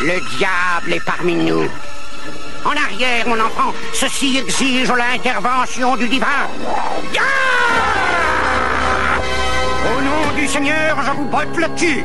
Le diable est parmi nous. En arrière, mon enfant, ceci exige l'intervention du divin. Au nom du Seigneur, je vous botte le cul.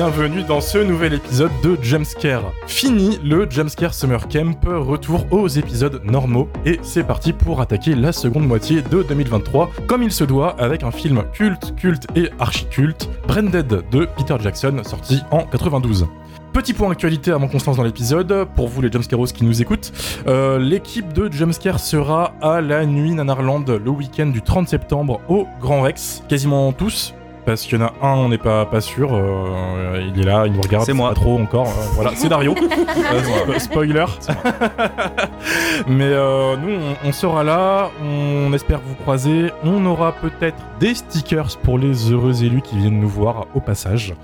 Bienvenue dans ce nouvel épisode de Jumpscare. Fini le Jumpscare Summer Camp, retour aux épisodes normaux et c'est parti pour attaquer la seconde moitié de 2023 comme il se doit avec un film culte, culte et archi-culte, Branded de Peter Jackson sorti en 92. Petit point actualité avant qu'on se lance dans l'épisode, pour vous les Jumpscaros qui nous écoutent, euh, l'équipe de Jumpscare sera à la nuit Nanarland le week-end du 30 septembre au Grand Rex, quasiment tous, parce qu'il y en a un, on n'est pas, pas sûr, euh, il est là, il nous regarde, C'est moi. pas trop encore, euh, voilà, c'est Dario, Euh, spo- spoiler. Mais euh, nous, on, on sera là, on espère vous croiser, on aura peut-être des stickers pour les heureux élus qui viennent nous voir au passage.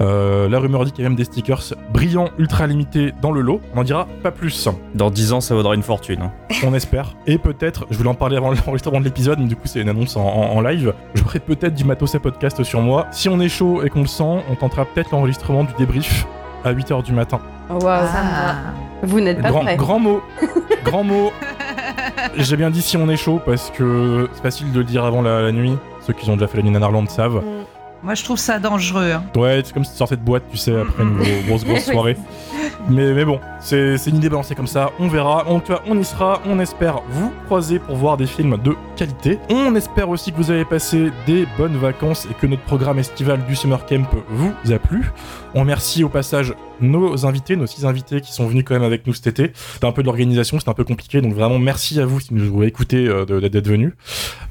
Euh, la rumeur dit qu'il y a même des stickers brillants, ultra limités dans le lot, on en dira pas plus. Dans 10 ans, ça vaudra une fortune. hein. On espère. Et peut-être, je voulais en parler avant l'enregistrement de l'épisode, mais du coup c'est une annonce en, en- en live. J'aurai peut-être du matos à podcast sur moi. Si on est chaud et qu'on le sent, on tentera peut-être l'enregistrement du débrief à 8h du matin. Oh, Waouh, ça me va. Vous n'êtes pas Grand, prêts. grand mot. grand mot. J'ai bien dit si on est chaud parce que c'est facile de le dire avant la, la nuit. Ceux qui ont déjà fait la nuit Nanarland savent. Moi, je trouve ça dangereux. hein. Ouais, c'est comme si tu sortais de boîte, tu sais, après une gros- grosse, grosse soirée. Mais, mais bon, c'est une idée balancée comme ça, on verra. En tout cas, on y sera, on espère vous croiser pour voir des films de qualité. On espère aussi que vous avez passé des bonnes vacances et que notre programme estival du Summer Camp vous a plu. On remercie au passage nos invités, nos six invités qui sont venus quand même avec nous cet été. C'était un peu de l'organisation, c'était un peu compliqué, donc vraiment merci à vous si nous avez écouté euh, d'être venus.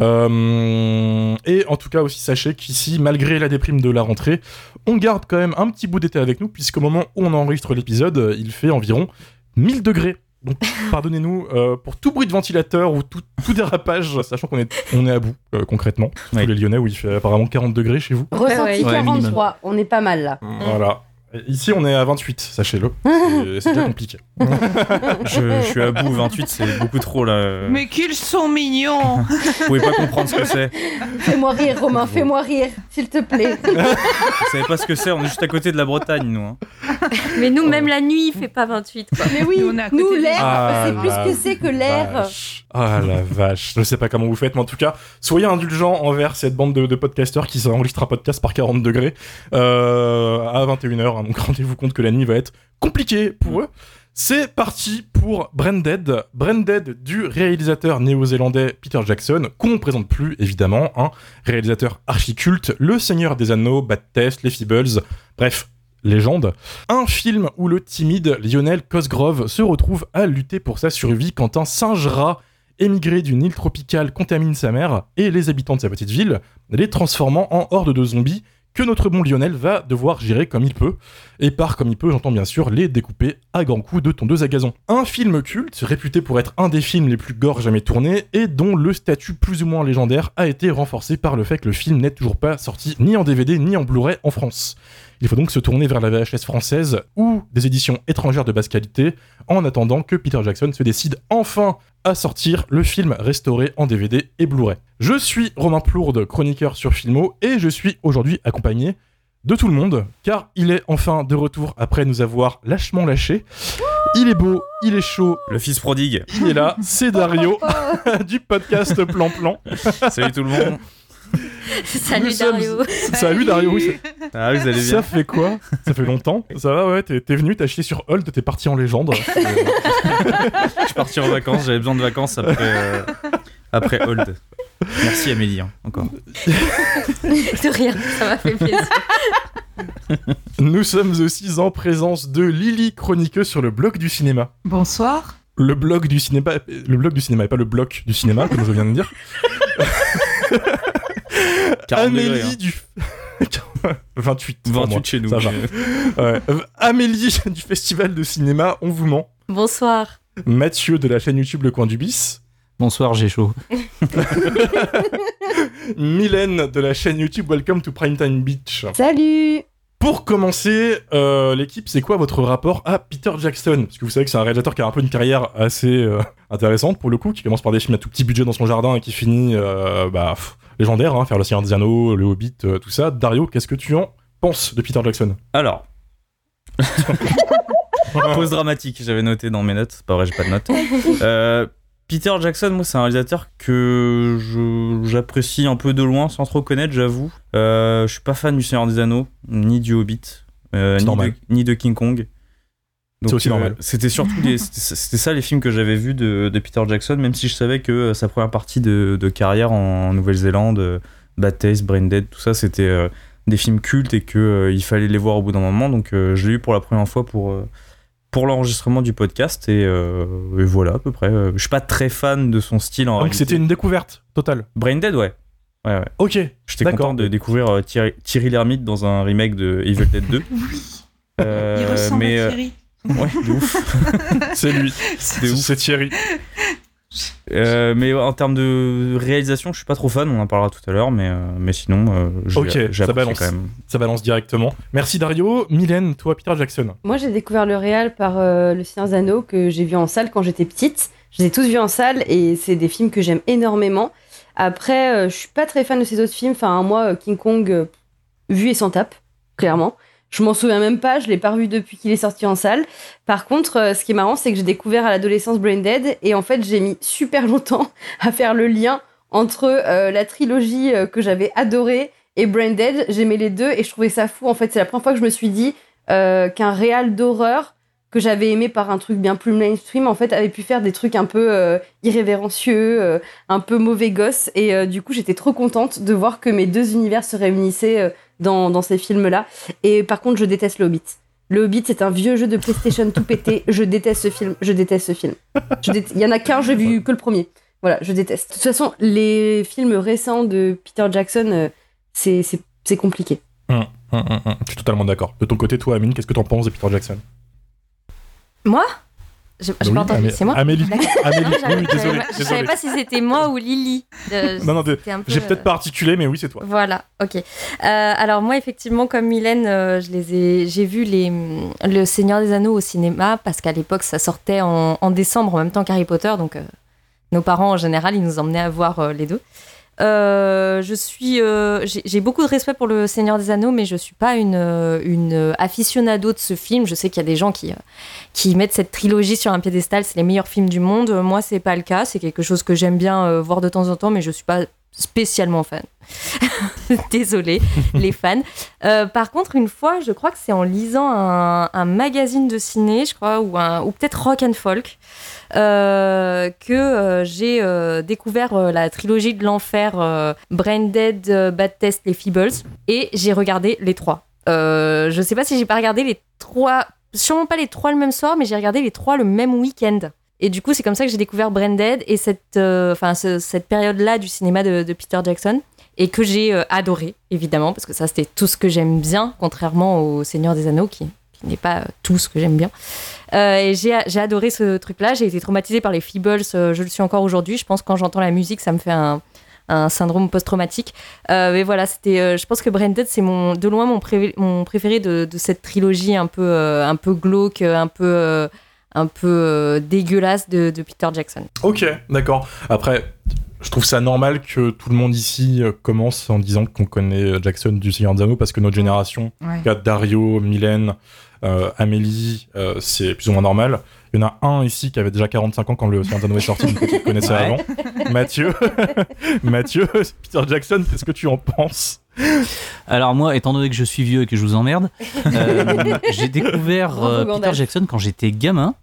Euh, et en tout cas aussi sachez qu'ici, malgré la déprime de la rentrée, on garde quand même un petit bout d'été avec nous, puisqu'au moment où on enregistre l'épisode, euh, il fait environ 1000 degrés. Donc pardonnez-nous euh, pour tout bruit de ventilateur ou tout, tout dérapage, sachant qu'on est, on est à bout euh, concrètement. Tous les Lyonnais où il fait apparemment 40 degrés chez vous. Ressenti Ouais, ouais. 43, on est pas mal là. Voilà. Et Ici on est à 28, sachez-le. C'est- déjà compliqué. Je, je suis à bout, 28, c'est beaucoup trop là. Mais qu'ils sont mignons Vous pouvez pas comprendre ce que c'est. Fais-moi rire, Romain, fais-moi rire, s'il te plaît. Vous savez pas ce que c'est, on est juste à côté de la Bretagne, nous. hein. Mais nous, même la nuit, il fait pas 28. Quoi. Mais oui, Nous, l'air, Ah c'est plus la que c'est que l'air. Ah la vache, je sais pas comment vous faites, mais en tout cas, soyez indulgents envers cette bande de, de podcasteurs qui enregistre un podcast par 40 degrés euh, à 21h. Donc rendez-vous compte que la nuit va être compliquée pour eux. C'est parti pour Branded. Branded du réalisateur néo-zélandais Peter Jackson, qu'on ne présente plus évidemment, un réalisateur archi-culte, Le Seigneur des Anneaux, Bad Test, Les Feebles, bref, légende. Un film où le timide Lionel Cosgrove se retrouve à lutter pour sa survie quand un singe rat émigré d'une île tropicale contamine sa mère et les habitants de sa petite ville, les transformant en horde de zombies que notre bon Lionel va devoir gérer comme il peut. Et par comme il peut, j'entends bien sûr les découper à grands coups de tondeuse à gazon. Un film culte, réputé pour être un des films les plus gore jamais tournés, et dont le statut plus ou moins légendaire a été renforcé par le fait que le film n'est toujours pas sorti ni en DVD ni en Blu-ray en France. Il faut donc se tourner vers la VHS française ou des éditions étrangères de basse qualité, en attendant que Peter Jackson se décide enfin à sortir le film restauré en DVD et Blu-ray. Je suis Romain Plourde, chroniqueur sur Filmo, et je suis aujourd'hui accompagné de tout le monde, car il est enfin de retour après nous avoir lâchement lâché. Il est beau, il est chaud, Le fils prodigue. il est là, c'est Dario du podcast Plan Plan. Salut tout le monde. Salut Dario. Salut Dario, Ah, vous allez ça fait quoi? Ça fait longtemps? Ça va, ouais, t'es venu, t'as chié sur Hold, t'es parti en légende. Je suis parti en vacances, j'avais besoin de vacances après, euh, après Hold. Merci Amélie, hein, encore. De rien, ça m'a fait plaisir. Nous sommes aussi en présence de Lily, chroniqueuse sur le blog du cinéma. Bonsoir. Le blog du cinéma, le blog du cinéma et pas le bloc du cinéma, comme je viens de dire. 40 degrés, Amélie hein. du 28 pour 28 moi. chez nous. Ça va. mais- Ouais. Euh, Amélie du festival de cinéma On vous ment. Bonsoir. Mathieu de la chaîne YouTube Le Coin du Bis. Bonsoir, j'ai chaud. Mylène de la chaîne YouTube Welcome to Primetime Beach. Salut Pour commencer, euh, l'équipe, c'est quoi votre rapport à Peter Jackson? Parce que vous savez que c'est un réalisateur qui a un peu une carrière assez euh, intéressante pour le coup, qui commence par des films à tout petit budget dans son jardin et qui finit euh, bah, pff, légendaire, hein, faire Le Seigneur des Anneaux, Le Hobbit, euh, tout ça. Dario, qu'est-ce que tu en penses de Peter Jackson? Alors. Pause dramatique, j'avais noté dans mes notes. C'est pas vrai, j'ai pas de notes. Euh, Peter Jackson, moi, c'est un réalisateur que j'apprécie un peu de loin, sans trop connaître, j'avoue. Euh, je suis pas fan du Seigneur des Anneaux, ni du Hobbit, euh, de, ni de King Kong. C'est aussi normal. C'était surtout des- c'était ça les films que j'avais vus de, de Peter Jackson, même si je savais que euh, sa première partie de, de carrière en Nouvelle-Zélande, euh, Bad Taste, Brain Dead, tout ça, c'était euh, des films cultes et que euh, il fallait les voir au bout d'un moment. Donc euh, je l'ai eu pour la première fois pour euh, pour l'enregistrement du podcast et, euh, et voilà à peu près. Euh, Je suis pas très fan de son style en Donc réalité. c'était une découverte totale. Brain Dead, ouais. Ouais, ouais. Ok, J'étais D'accord. content de découvrir euh, Thierry, Thierry Lhermitte dans un remake de Evil Dead 2. Euh, Il ressemble mais, à euh, Thierry. Ouais, de ouf. c'est lui, C'est ouf. c'est Thierry. Euh, mais en termes de réalisation, je suis pas trop fan, on en parlera tout à l'heure, mais, euh, mais sinon, euh, j'ai Ok, j'ai ça balance. quand même. Ça balance directement. Merci Dario. Mylène, toi, Peter Jackson. Moi, j'ai découvert le réal par euh, Le Seigneur Anneaux que j'ai vu en salle quand j'étais petite. Je les ai tous vus en salle et c'est des films que j'aime énormément. Après, euh, je suis pas très fan de ces autres films. Enfin, moi, King Kong, euh, vu et sans tape, clairement. Je m'en souviens même pas, je l'ai pas revu depuis qu'il est sorti en salle. Par contre, euh, ce qui est marrant, c'est que j'ai découvert à l'adolescence Brain Dead et en fait, j'ai mis super longtemps à faire le lien entre euh, la trilogie euh, que j'avais adorée et Brain Dead. J'aimais les deux et je trouvais ça fou. En fait, c'est la première fois que je me suis dit qu'un réal d'horreur que j'avais aimé par un truc bien plus mainstream en fait avait pu faire des trucs un peu irrévérencieux, un peu mauvais gosse et du coup j'étais trop contente de voir que mes deux univers se réunissaient dans, dans ces films là et par contre je déteste le Hobbit. Le Hobbit c'est un vieux jeu de PlayStation tout pété, je déteste ce film, je déteste ce film. Je dé- Il y en a qu'un, j'ai vu que le premier. Voilà, je déteste. De toute façon, les films récents de Peter Jackson, euh, c'est c'est- c'est compliqué. Hum, hum. Je suis totalement d'accord. De ton côté, toi, Amine, qu'est-ce que t'en penses de Peter Jackson? Moi? J'ai j'ai Oui, pas entendu, c'est moi Amélie. Amélie. Non, Oui, désolé. Je savais pas si c'était moi ou Lily. Euh, Non, non, peu, j'ai peut-être euh, pas articulé, mais oui, c'est toi. Voilà, ok. Euh, alors moi, effectivement, comme Mylène, euh, je les ai, j'ai vu les, hum, le Seigneur des Anneaux au cinéma parce qu'à l'époque, ça sortait en, en décembre en même temps qu'Harry Potter, donc euh, nos parents en général, ils nous emmenaient à voir les deux. Euh, je suis, euh, j'ai beaucoup de respect pour le Seigneur des Anneaux, mais je suis pas une, euh, une aficionado de ce film. Je sais qu'il y a des gens qui, qui mettent cette trilogie sur un piédestal, c'est les meilleurs films du monde. Moi, c'est pas le cas. C'est quelque chose que j'aime bien voir de temps en temps, mais je suis pas spécialement fan. Désolée, les fans. Euh, par contre, une fois, je crois que c'est en lisant un, un magazine de ciné, je crois, ou, un- ou peut-être Rock and Folk, que euh, j'ai euh, découvert euh, la trilogie de l'enfer, euh, euh, Bad Test, les Feebles, et j'ai regardé les trois. Euh, je sais pas si j'ai pas regardé les trois, sûrement pas les trois le même soir, mais j'ai regardé les trois le même week-end. Et du coup, c'est comme ça que j'ai découvert Brain Dead et cette, euh, période-là du cinéma de, de Peter Jackson et que j'ai euh, adoré, évidemment, parce que ça, c'était tout ce que j'aime bien, contrairement au Seigneur des Anneaux, qui, qui n'est pas euh, tout ce que j'aime bien. Euh, et j'ai j'ai adoré ce truc-là. J'ai été traumatisée par les Feebles, euh, je le suis encore aujourd'hui. Je pense que quand j'entends la musique, ça me fait un, un syndrome post-traumatique. Euh, mais voilà, c'était. euh, je pense que Brain Dead, c'est mon, de loin mon, pré- mon préféré de, de cette trilogie un peu, euh, un peu glauque, un peu, euh, un peu euh, dégueulasse de, de Peter Jackson. Ok, d'accord. Après, je trouve ça normal que tout le monde ici commence en disant qu'on connaît Jackson du Seigneur des Anneaux parce que notre génération, Ouais. Dario, Mylène, euh, Amélie, euh, c'est plus ou moins normal. Il y en a un ici qui avait déjà 45 ans quand le Anneaux est sorti, donc qui connaissait Ouais. avant. Mathieu, Mathieu, Peter Jackson, qu'est-ce que tu en penses? Alors moi, étant donné que je suis vieux et que je vous emmerde, euh, j'ai découvert euh, Peter. Jackson quand j'étais gamin.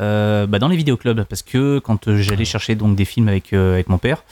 euh, bah, dans les vidéoclubs parce que quand euh, j'allais chercher donc des films avec, euh, avec mon père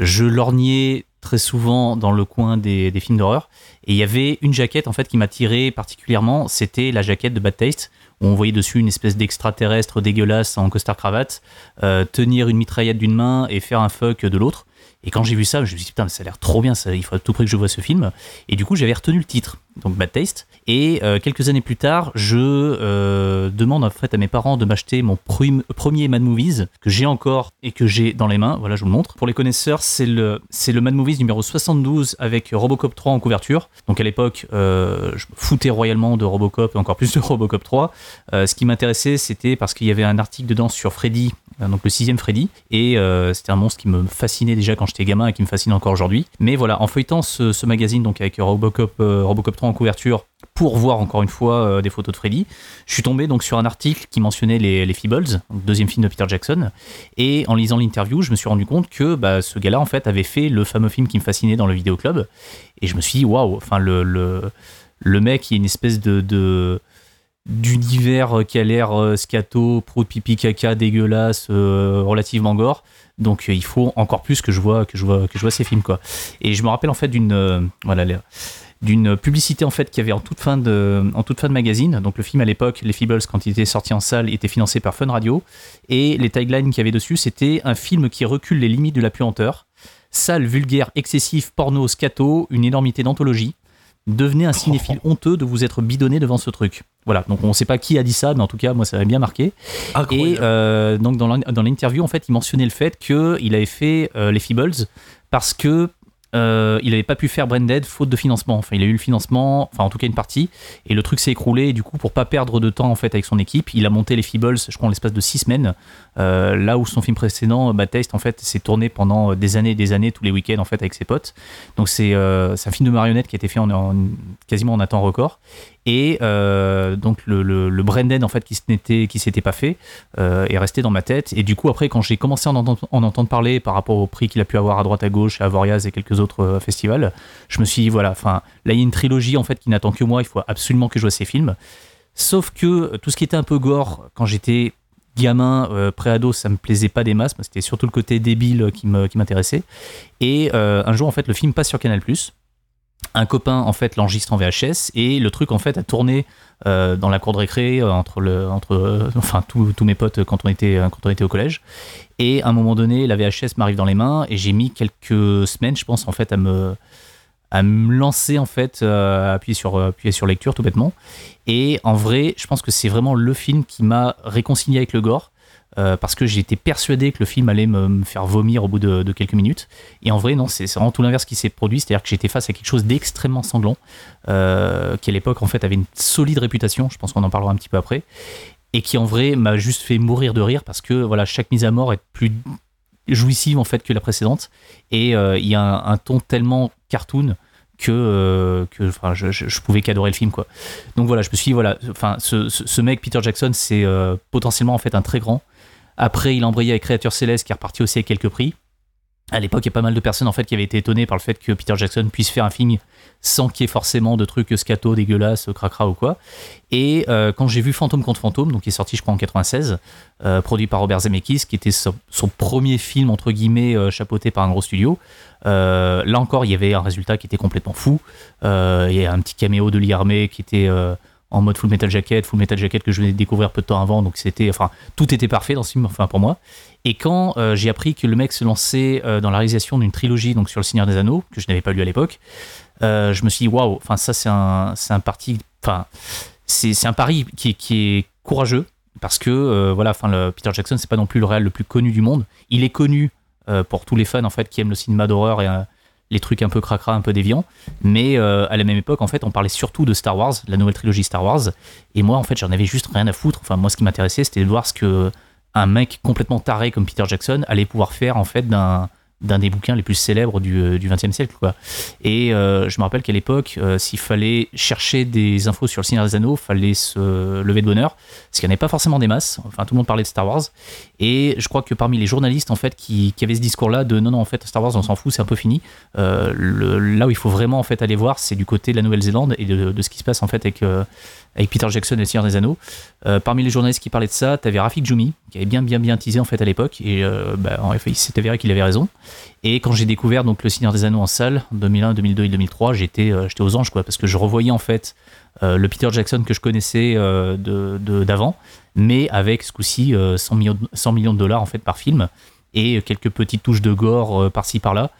je lorgnais très souvent dans le coin des, films d'horreur. Et il y avait une jaquette en fait qui m'attirait particulièrement. C'était la jaquette de Bad Taste où on voyait dessus une espèce d'extraterrestre dégueulasse en costard cravate euh, tenir une mitraillette d'une main et faire un fuck de l'autre. Et quand j'ai vu ça, je me suis dit, putain, ça a l'air trop bien, ça, il faut à tout prix que je vois ce film. Et du coup, j'avais retenu le titre, donc Bad Taste. Et euh, quelques années plus tard, je euh, demande en fait à mes parents de m'acheter mon premier Mad Movies, que j'ai encore et que j'ai dans les mains. Voilà, je vous le montre. Pour les connaisseurs, c'est le, c'est le Mad Movies numéro 72 avec Robocop 3 en couverture. Donc à l'époque, euh, je foutais royalement de Robocop et encore plus de Robocop 3. Euh, ce qui m'intéressait, c'était parce qu'il y avait un article dedans sur Freddy, donc le sixième Freddy, et c'était un monstre qui me fascinait déjà quand j'étais gamin et qui me fascine encore aujourd'hui. Mais voilà, en feuilletant ce, ce magazine, donc avec Robocop, Robocop 3 couverture, pour voir encore une fois euh, des photos de Freddy, je suis tombé donc sur un article qui mentionnait les, les Feebles, deuxième film de Peter Jackson, et en lisant l'interview, je me suis rendu compte que bah, ce gars-là en fait avait fait le fameux film qui me fascinait dans le vidéoclub, et je me suis dit waouh, enfin le, le le mec il a une espèce de, de d'univers qui a l'air euh, scato, pro pipi caca dégueulasse, euh, relativement gore. Donc il faut encore plus que je vois que je vois que je vois ces films quoi. Et je me rappelle en fait d'une voilà les- d'une publicité en fait qu'il y avait en toute fin de en toute fin de magazine. Donc le film à l'époque, les Feebles quand il était sorti en salle, était financé par Fun Radio et les taglines qu'il y avait dessus, c'était un film qui recule les limites de la puanteur. Sale, vulgaire, excessif, porno, scato, une énormité d'anthologie. Devenez un cinéphile honteux de vous être bidonné devant ce truc. Voilà, donc on ne sait pas qui a dit ça, mais en tout cas, moi, ça m'a bien marqué. Et euh, donc dans l'interview, en fait, il mentionnait le fait qu'il avait fait euh, les Feebles parce que euh, il n'avait pas pu faire Branded faute de financement. Enfin, il a eu le financement, enfin en tout cas une partie, et le truc s'est écroulé. Et du coup, pour pas perdre de temps en fait avec son équipe, il a monté les Feebles, je crois en l'espace de six semaines. euh, là où son film précédent, Bad Taste, en fait, s'est tourné pendant des années et des années tous les week-ends en fait avec ses potes. Donc c'est euh, c'est un film de marionnette qui a été fait en, en- quasiment en un temps record. Et euh, donc le, le, Branded en fait qui s'était qui s'était pas fait euh, est resté dans ma tête. Et du coup après quand j'ai commencé à en entendre, en parler par rapport au prix qu'il a pu avoir à droite à gauche à Avoriaz et quelques autres euh, festivals, je me suis dit voilà, enfin là il y a une trilogie en fait qui n'attend que moi. Il faut absolument que je vois ces films. Sauf que tout ce qui était un peu gore quand j'étais gamin, euh, pré-ado, ça me plaisait pas des masses. C'était surtout le côté débile qui m'intéressait. Et un jour en fait le film passe sur Canal un copain en fait l'enregistre en VHS et le truc en fait a tourné euh, dans la cour de récré euh, entre le entre euh, enfin tous mes potes quand on était quand on était au collège. Et à un moment donné la VHS m'arrive dans les mains et j'ai mis quelques semaines je pense en fait à me à me lancer en fait à sur appuyer sur lecture tout bêtement. Et en vrai je pense que c'est vraiment le film qui m'a réconcilié avec le gore euh, parce que j'étais persuadé que le film allait me, faire vomir au bout de, quelques minutes et en vrai, non, c'est vraiment tout l'inverse qui s'est produit. C'est-à-dire que j'étais face à quelque chose d'extrêmement sanglant, euh, qui à l'époque, en fait, avait une solide réputation. Je pense qu'on en parlera un petit peu après. Et qui, en vrai, m'a juste fait mourir de rire parce que, voilà, chaque mise à mort est plus jouissive, en fait, que la précédente. Et euh, il y a un, ton tellement cartoon que, je, je- pouvais qu'adorer le film, quoi. Donc voilà, je me suis dit, voilà, enfin, ce, mec, Peter Jackson, c'est potentiellement, en fait, un très grand. Après, il a embrayé avec Créature Céleste, qui est reparti aussi avec quelques prix à l'époque, il y a pas mal de personnes en fait qui avaient été étonnées par le fait que Peter Jackson puisse faire un film sans qu'il y ait forcément de trucs scato, dégueulasses, cracra ou quoi. Et euh, quand j'ai vu Fantôme contre Fantôme, donc qui est sorti je crois en 96, euh, produit par Robert Zemeckis, qui était son, premier film entre guillemets euh, chapeauté par un gros studio, là encore il y avait un résultat qui était complètement fou. Il y a un petit caméo de Lee qui était en mode Full Metal Jacket, Full Metal Jacket que je venais de découvrir peu de temps avant, donc c'était, enfin, tout était parfait dans ce film, enfin pour moi. Et quand euh, j'ai appris que le mec se lançait euh, dans la réalisation d'une trilogie, donc sur le Seigneur des Anneaux, que je n'avais pas lu à l'époque, euh, je me suis dit waouh, enfin ça c'est un, c'est un enfin c'est, un pari qui, est- qui est courageux parce que voilà, enfin Peter Jackson c'est pas non plus le réal le plus connu du monde. Il est connu pour tous les fans en fait qui aiment le cinéma d'horreur et les trucs un peu cracra, un peu déviants. Mais euh, à la même époque, en fait, on parlait surtout de Star Wars, la nouvelle trilogie Star Wars. Et moi, en fait, j'en avais juste rien à foutre. Enfin, moi, ce qui m'intéressait, c'était de voir ce que un mec complètement taré comme Peter Jackson allait pouvoir faire en fait d'un d'un des bouquins les plus célèbres du, euh, 20e siècle quoi. Et euh, je me rappelle qu'à l'époque euh, s'il fallait chercher des infos sur le Seigneur des Anneaux, fallait se lever de bonheur parce qu'il n'y en avait pas forcément des masses. Enfin tout le monde parlait de Star Wars et je crois que parmi les journalistes en fait qui, qui avaient ce discours là de non non en fait Star Wars on s'en fout, c'est un peu fini. Là où il faut vraiment en fait aller voir, c'est du côté de la Nouvelle-Zélande et de, de ce qui se passe en fait avec avec Peter Jackson et le Seigneur des Anneaux. Parmi les journalistes qui parlaient de ça, t'avais Rafik Djoumi, qui avait bien bien bien teasé en fait à l'époque, et bah, en effet il s'est avéré qu'il avait raison. Et quand j'ai découvert donc le Seigneur des Anneaux en salle, en 2001, 2002 et 2003, j'étais euh, j'étais aux anges quoi, parce que je revoyais en fait euh, le Peter Jackson que je connaissais euh, de d'avant, mais avec ce coup-ci euh, 100 millions de, 100 millions de dollars en fait par film. et quelques petites touches de gore par-ci par-là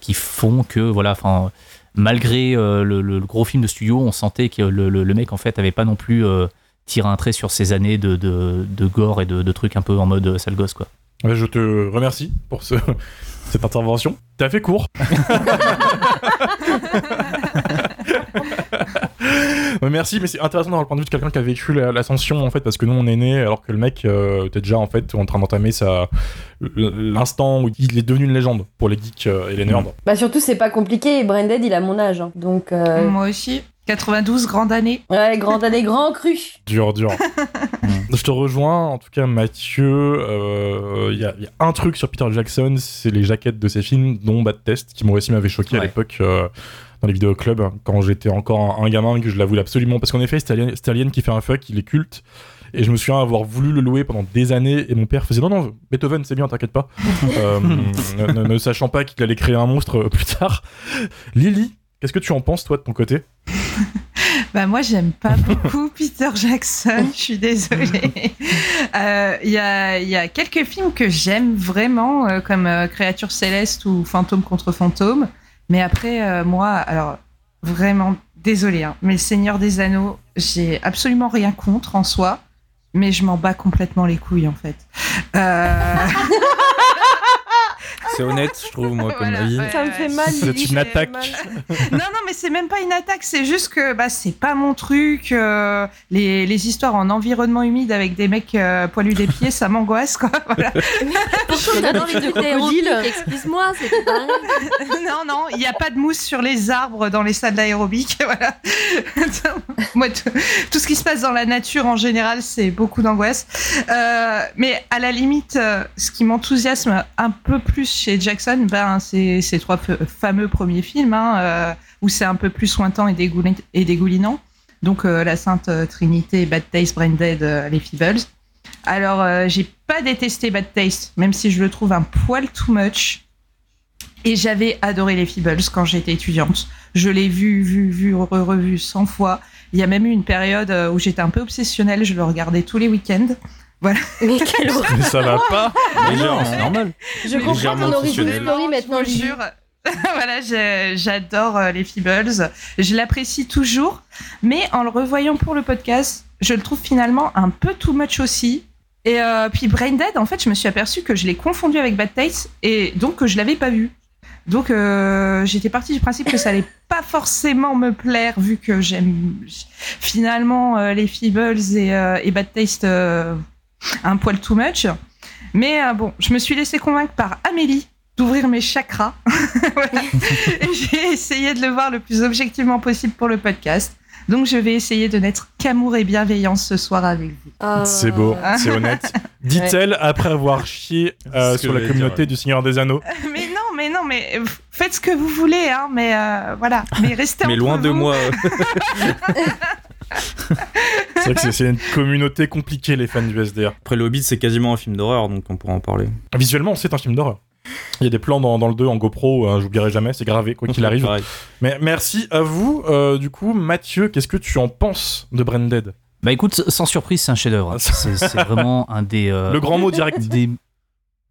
qui font que voilà, enfin malgré le, gros film de studio, on sentait que le, mec en fait avait pas non plus tiré un trait sur ses années de, de, de gore et de, de trucs un peu en mode sale gosse quoi. Je te remercie pour ce, cette intervention. T'as fait court. Merci, mais c'est intéressant d'avoir le point de vue de quelqu'un qui a vécu la- l'ascension en fait, parce que nous on est né alors que le mec euh, était déjà en fait en train d'entamer sa l'instant où il est devenu une légende pour les geeks euh, et les nerds. Bah surtout c'est pas compliqué, Branded il a mon âge, hein. donc euh, Moi aussi. 92, grande année. ouais, grand année, grand cru. Dur, dur. Je te rejoins, en tout cas, Mathieu. euh, Il y, a- il y a un truc sur Peter Jackson, c'est les jaquettes de ses films, dont Bad Test, qui moi aussi m'avait choqué à l'époque euh, dans les vidéoclubs, quand j'étais encore un, un gamin, que je la voulais absolument. Parce qu'en effet, c'est Alien, Alien qui fait un fuck, il est culte. Et je me souviens avoir voulu le louer pendant des années, et mon père faisait non, non, Beethoven, c'est bien, t'inquiète pas. Euh, ne, ne- ne sachant pas qu'il allait créer un monstre plus tard. Lily, qu'est-ce que tu en penses, toi, de ton côté? Bah moi j'aime pas beaucoup Peter Jackson, je suis désolée. Euh, Il y, a, y a quelques films que j'aime vraiment, euh, comme euh, Créature céleste ou Fantôme contre fantôme. Mais après, moi, alors vraiment désolée, hein, mais le Seigneur des Anneaux, j'ai absolument rien contre en soi, mais je m'en bats complètement les couilles en fait. C'est honnête, je trouve, moi, comme Voilà, avis. ouais, Ça me fait mal. C'est une attaque. non, non, mais c'est même pas une attaque, c'est juste que bah, c'est pas mon truc. euh, les, les histoires en environnement humide avec des mecs euh, poilus des pieds, ça m'angoisse, quoi. Voilà. Pourquoi t'as envie de de crocodile. crocodile Excuse-moi, pas non, non, il n'y a pas de mousse sur les arbres dans les salles d'aérobic. Voilà. Moi, tout, tout ce qui se passe dans la nature en général, c'est beaucoup d'angoisse. Euh, mais à la limite, euh, ce qui m'enthousiasme un peu plus Jackson, ben, c'est ces trois fameux premiers films hein, euh, où c'est un peu plus sointant et, dégoulin- et dégoulinant. Donc, euh, La Sainte Trinité, Bad Taste, Brain Dead, euh, les Feebles. Alors, j'ai pas détesté Bad Taste, même si je le trouve un poil too much. Et j'avais adoré les Feebles quand j'étais étudiante. Je l'ai vu, vu, vu, re- revu 100 fois. Il y a même eu une période où j'étais un peu obsessionnelle, je le regardais tous les week-ends. Mais. Mais ça va pas Légèrement, c'est normal. Je comprends ton origin obsessionnel. story maintenant, je jure. voilà, j'adore euh, les Feebles. Je l'apprécie toujours. Mais en le revoyant pour le podcast, je le trouve finalement un peu too much aussi. Et euh, puis Brain Dead, en fait, je me suis aperçue que je l'ai confondu avec Bad Taste et donc que je l'avais pas vu. Donc euh, j'étais partie du principe que ça allait pas forcément me plaire vu que j'aime finalement euh, les Feebles et, euh, et Bad Taste euh, un poil too much. Mais euh, bon, je me suis laissée convaincre par Amélie d'ouvrir mes chakras. Voilà. Et j'ai essayé de le voir le plus objectivement possible pour le podcast. Donc je vais essayer de n'être qu'amour et bienveillance ce soir avec vous. Ah. C'est beau, c'est honnête. Dit-elle après avoir chié euh, sur la communauté dire, ouais. du Seigneur des Anneaux. Mais non, mais non, mais euh, faites ce que vous voulez, hein, mais euh, voilà. Mais restez Mais entre loin de moi. C'est vrai que c'est- une communauté compliquée, les fans du SDR. Après, le Hobbit, c'est quasiment un film d'horreur, donc on pourra en parler. Visuellement, c'est un film d'horreur. Il y a des plans dans, dans le 2 en GoPro, euh, j'oublierai jamais, c'est gravé, quoi qu'il arrive. Pareil. Mais merci à vous. Euh, du coup, Mathieu, qu'est-ce que tu en penses de Branded? Bah écoute, sans surprise, c'est un chef-d'œuvre. C'est c'est vraiment un des. euh, Le grand mot direct. des-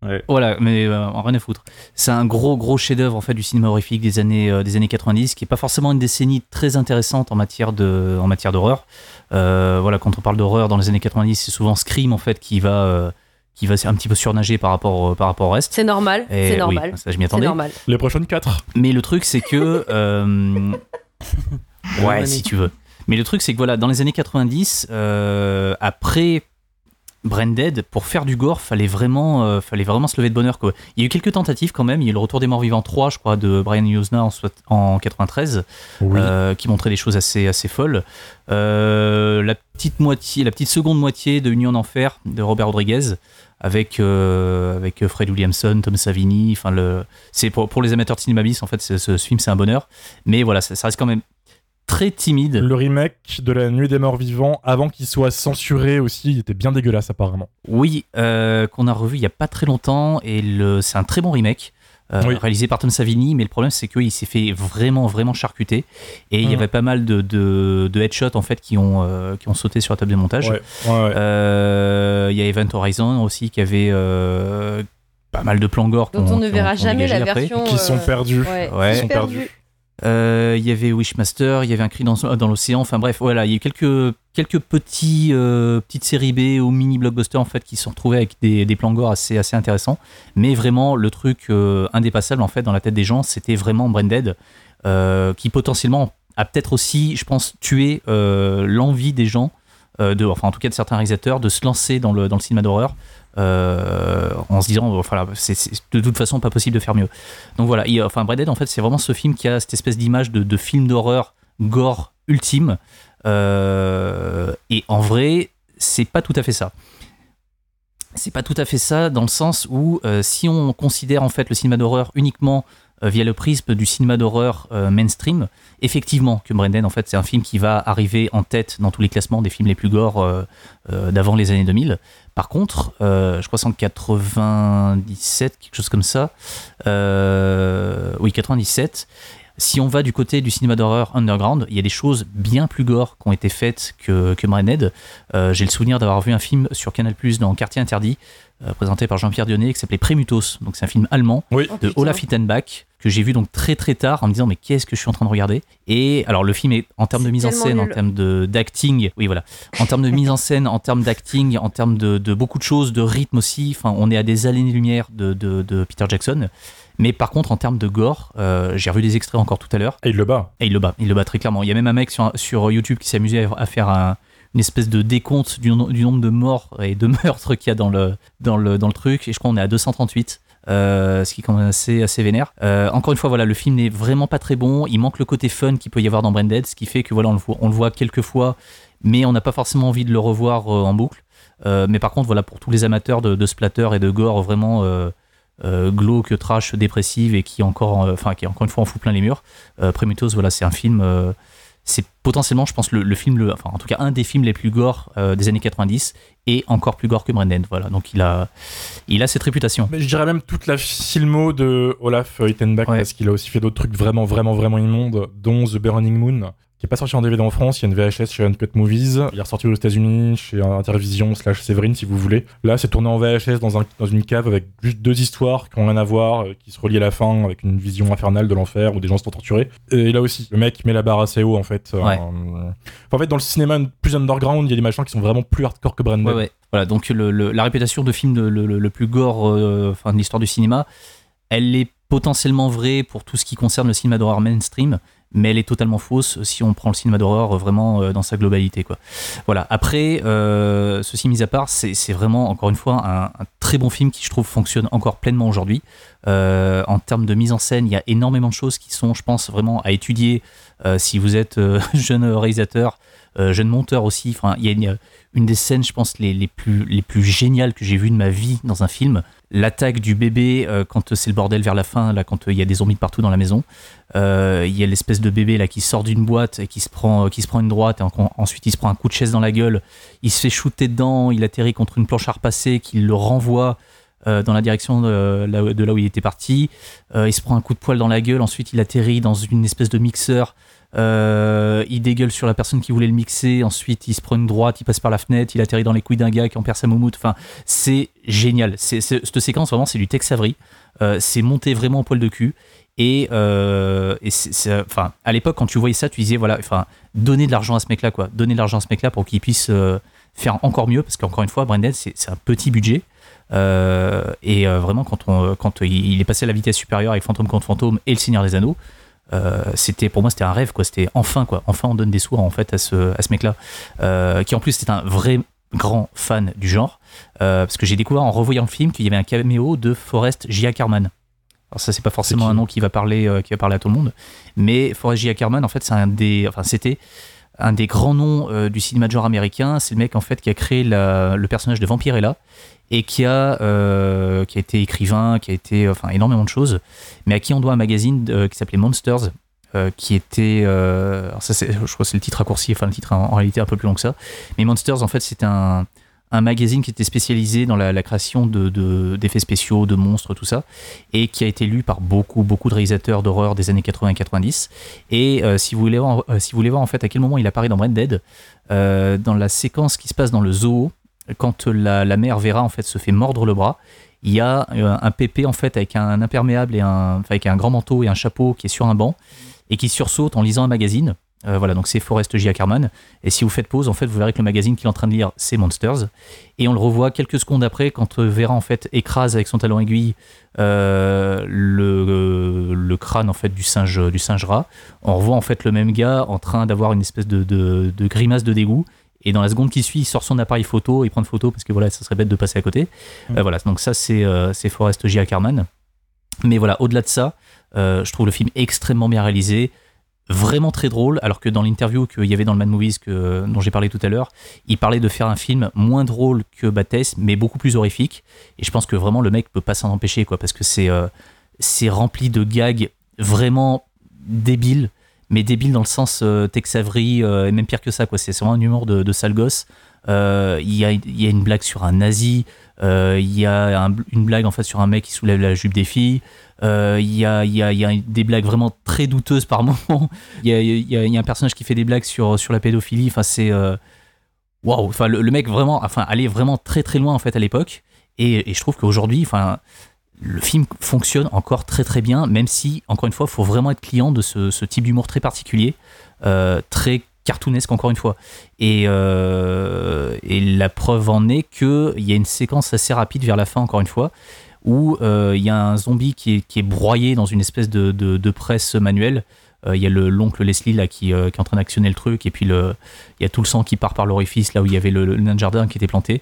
Ouais. Voilà, mais euh, rien à foutre. C'est un gros, gros chef-d'œuvre en fait du cinéma horrifique des années, euh, des années 90, qui est pas forcément une décennie très intéressante en matière de, en matière d'horreur. Euh, voilà, quand on parle d'horreur dans les années 90, c'est souvent Scream en fait qui va, euh, qui va un petit peu surnager par rapport, au- par rapport au reste. C'est normal, c'est oui, normal. ça je m'y C'est attendais. normal. Les prochaines 4. Mais le truc, c'est que. euh, ouais, si tu veux. Mais le truc, c'est que voilà, dans les années 90, euh, après Branded, pour faire du gore, fallait vraiment, euh, fallait vraiment se lever de bonheur. Quoi. Il y a eu quelques tentatives quand même. Il y a eu le Retour des Morts Vivants 3, je crois, de Brian Usna en, en 93, Oui. euh, qui montrait des choses assez, assez folles. Euh, la petite moitié, la petite seconde moitié de Union en Enfer de Robert Rodriguez. Avec, avec Fred Williamson, Tom Savini, enfin le, c'est pour, pour les amateurs de cinéma bis en fait, ce, ce film c'est un bonheur. Mais voilà, ça, ça reste quand même très timide. Le remake de La Nuit des Morts Vivants, avant qu'il soit censuré aussi, il était bien dégueulasse apparemment. Oui, euh, qu'on a revu il y a pas très longtemps et le, c'est un très bon remake. euh, Oui. réalisé par Tom Savini, mais le problème c'est qu'il s'est fait vraiment vraiment charcuter et il y Mhm. avait pas mal de, de, de headshots en fait qui ont, euh, qui ont sauté sur la table de montage. Ouais, ouais, ouais. Euh, Il y a Event Horizon aussi qui avait, euh, pas mal de plans gore Dont qui ont- on ne qui verra qui jamais la après. version. Qui sont perdus. Ouais, Ouais. Ils sont perdu. perdus. Euh, Il y avait Wishmaster, il y avait un cri dans, l'océan. Enfin bref, voilà, il y a eu quelques, quelques petits, euh, petites séries B ou mini blockbusters en fait qui se sont retrouvés avec des, plans gore assez, assez intéressants. Mais vraiment, le truc euh, indépassable en fait dans la tête des gens, c'était vraiment Branded, qui potentiellement a peut-être aussi, je pense, tué l'envie des gens, de, enfin en tout cas de certains réalisateurs, de se lancer dans le cinéma d'horreur. Euh, en se disant, voilà, c'est de toute façon pas possible de faire mieux. Donc voilà, il- enfin en fait c'est vraiment ce film qui a cette espèce d'image de, film d'horreur gore ultime. Euh, et en vrai, c'est pas tout à fait ça. C'est pas tout à fait ça dans le sens où euh, si on considère en fait le cinéma d'horreur uniquement euh, via le prisme du cinéma d'horreur euh, mainstream, effectivement que Brendan en fait c'est un film qui va arriver en tête dans tous les classements des films les plus gore euh, euh, d'avant les années 2000. Par contre, euh, je crois c'est en 97, quelque chose comme ça. Euh, oui, 97. Si on va du côté du cinéma d'horreur underground, il y a des choses bien plus gore qui ont été faites que, que Brained. Euh, J'ai le souvenir d'avoir vu un film sur Canal Plus dans Quartier Interdit, euh, présenté par Jean-Pierre Dionnet, qui s'appelait Prémutos. Donc c'est un film allemand Oui. Oh, de putain. Olaf Ittenbach que j'ai vu donc très très tard en me disant mais qu'est-ce que je suis en train de regarder? Et alors le film est en termes de mise en scène en termes de d'acting oui voilà en termes de mise en scène en termes d'acting en termes de, de beaucoup de choses de rythme aussi enfin on est à des années lumière de, de, de Peter Jackson mais par contre en termes de gore euh, j'ai revu des extraits encore tout à l'heure Et il le bat. et il le bat, il le bat très clairement. Il y a même un mec sur, sur YouTube qui s'est amusé à, à faire un- une espèce de décompte du, no- du nombre de morts et de meurtres qu'il y a dans le, dans, le, dans le truc. Et je crois qu'on est à 238. euh, ce qui est quand même assez, assez vénère. Euh, encore une fois, voilà, le film n'est vraiment pas très bon. Il manque le côté fun qu'il peut y avoir dans Branded, ce qui fait que voilà, on le voit, on le voit quelques fois, mais on n'a pas forcément envie de le revoir euh, en boucle. Mais par contre, voilà, pour tous les amateurs de, de splatter et de gore vraiment glauque, trash, dépressive et qui encore, euh, enfin, qui encore une fois en fout plein les murs, euh, Prometheus, voilà, c'est un film. euh, c'est potentiellement, je pense, le, le film, le, enfin, en tout cas, un des films les plus gore euh, des années 90 et encore plus gore que Brendan. Voilà, donc il a, il a cette réputation. Mais je dirais même toute la filmo de Olaf Ittenbach, Ouais. parce qu'il a aussi fait d'autres trucs vraiment, vraiment, vraiment immondes, dont The Burning Moon, qui est pas sorti en DVD en France. Il y a une VHS chez Uncut Movies. Il est ressorti aux États-Unis chez Intervision slash Séverine, si vous voulez. Là, c'est tourné en VHS dans, un, dans une cave avec juste deux histoires qui ont rien à voir, euh, qui se relient à la fin avec une vision infernale de l'enfer où des gens se font torturer. Et là aussi, le mec met la barre assez haut, en fait. Euh, en fait, dans le cinéma plus underground, il y a des machins qui sont vraiment plus hardcore que Brandon. Ouais, ouais. Voilà, donc le- le- la réputation de film le, le- le plus gore euh, enfin, de l'histoire du cinéma, elle est potentiellement vraie pour tout ce qui concerne le cinéma d'horreur mainstream, mais elle est totalement fausse si on prend le cinéma d'horreur euh, vraiment euh, dans sa globalité. Quoi. Voilà. Après, euh, ceci mis à part, c'est vraiment, encore une fois, un, très bon film qui, je trouve, fonctionne encore pleinement aujourd'hui. En termes de mise en scène, il y a énormément de choses qui sont, je pense, vraiment à étudier si vous êtes jeune réalisateur, jeune monteur aussi. Enfin, il y a une, une des scènes, je pense, les, les, plus, les plus géniales que j'ai vues de ma vie dans un film. L'attaque du bébé euh, quand c'est le bordel vers la fin, là, quand euh, il y a des zombies partout dans la maison. Euh, Il y a l'espèce de bébé là qui sort d'une boîte et qui se prend, qui se prend une droite et en- ensuite il se prend un coup de chaise dans la gueule. Il se fait shooter dedans, il atterrit contre une planche à repasser qui le renvoie dans la direction de là, où il était parti. Il se prend un coup de poil dans la gueule, ensuite il atterrit dans une espèce de mixeur. Euh, il dégueule sur la personne qui voulait le mixer, ensuite il se prend une droite, il passe par la fenêtre, il atterrit dans les couilles d'un gars qui en perd sa moumoute. Enfin, c'est génial. Cette séquence, vraiment, c'est du Tex Avery. Euh, c'est monté vraiment au poil de cul. Et, euh, enfin, à l'époque, quand tu voyais ça, tu disais, voilà, enfin, donner de l'argent à ce mec-là, quoi. Donner de l'argent à ce mec-là pour qu'il puisse faire encore mieux, parce qu'encore une fois, Branded, c'est, un petit budget. Et vraiment, quand, quand il est passé à la vitesse supérieure avec Fantôme contre Fantôme et Le Seigneur des Anneaux, euh, c'était pour moi c'était un rêve quoi. C'était enfin quoi. Enfin on donne des sous en fait à ce, à ce mec là qui en plus était un vrai grand fan du genre. Euh, parce que j'ai découvert en revoyant le film qu'il y avait un caméo de Forrest J. Ackerman alors ça c'est pas forcément un nom qui va parler euh, qui va parler à tout le monde. Mais Forrest J. Ackerman en fait c'est un des enfin c'était un des grands noms euh, du cinéma de genre américain. C'est le mec en fait qui a créé la- le personnage de Vampirella et qui a, euh, qui a été écrivain, qui a été enfin énormément de choses, mais à qui on doit un magazine euh, qui s'appelait Monsters, euh, qui était, euh, c'est, je crois que c'est le titre raccourci, enfin le titre en, en réalité un peu plus long que ça, mais Monsters en fait c'était un, un magazine qui était spécialisé dans la, création de, de- d'effets spéciaux, de monstres, tout ça, et qui a été lu par beaucoup, beaucoup de réalisateurs d'horreur des années 80 et 90. Et euh, si, vous voulez voir, euh, si vous voulez voir en fait à quel moment il apparaît dans Branded, euh, dans la séquence qui se passe dans le zoo, quand la, mère Vera en fait se fait mordre le bras il y a euh, un pépé en fait avec un imperméable et avec un grand manteau et un chapeau qui est sur un banc et qui sursaute en lisant un magazine. Euh, voilà, donc c'est Forrest J. Ackerman. Et si vous faites pause, en fait, vous verrez que le magazine qu'il est en train de lire, c'est Monsters. Et on le revoit quelques secondes après, quand euh, Vera, en fait, écrase avec son talon aiguille le, crâne, en fait, du singe, rat. On revoit, en fait, le même gars en train d'avoir une espèce de grimace de dégoût. Et dans la seconde qui suit, il sort son appareil photo, il prend une photo parce que voilà, ça serait bête de passer à côté. Euh, voilà, donc ça, c'est euh, c'est Forrest J. Ackerman. Mais voilà, au-delà de ça, euh, je trouve le film extrêmement bien réalisé, vraiment très drôle, alors que dans l'interview qu'il y avait dans le Mad Movies que, dont j'ai parlé tout à l'heure, il parlait de faire un film moins drôle que Battès, mais beaucoup plus horrifique. Et je pense que vraiment le mec peut pas s'en empêcher, quoi, parce que c'est euh, c'est rempli de gags vraiment débiles, mais débiles dans le sens euh, Tex Avery, euh, et même pire que ça, quoi. C'est vraiment un humour de, de sale gosse. Euh, Il y, a, une blague sur un nazi, il y a un- une blague en fait sur un mec qui soulève la jupe des filles. Il y, a, des blagues vraiment très douteuses par moments. Il y a, un personnage qui fait des blagues sur, la pédophilie. Enfin, c'est. Waouh! Enfin, le, le mec vraiment. Enfin, allait vraiment très très loin en fait à l'époque. Et, et je trouve qu'aujourd'hui, enfin. Le film fonctionne encore très très bien, même si, encore une fois, il faut vraiment être client de ce, type d'humour très particulier, euh, très cartoonesque encore une fois. Et, euh, la preuve en est qu'il y a une séquence assez rapide vers la fin, encore une fois, où euh, il y a un zombie qui est, broyé dans une espèce de presse manuelle. Euh, Il y a le- l'oncle Leslie là, qui, euh, qui est en train d'actionner le truc, et puis il y a tout le sang qui part par l'orifice, là où il y avait le, le nain de jardin qui était planté.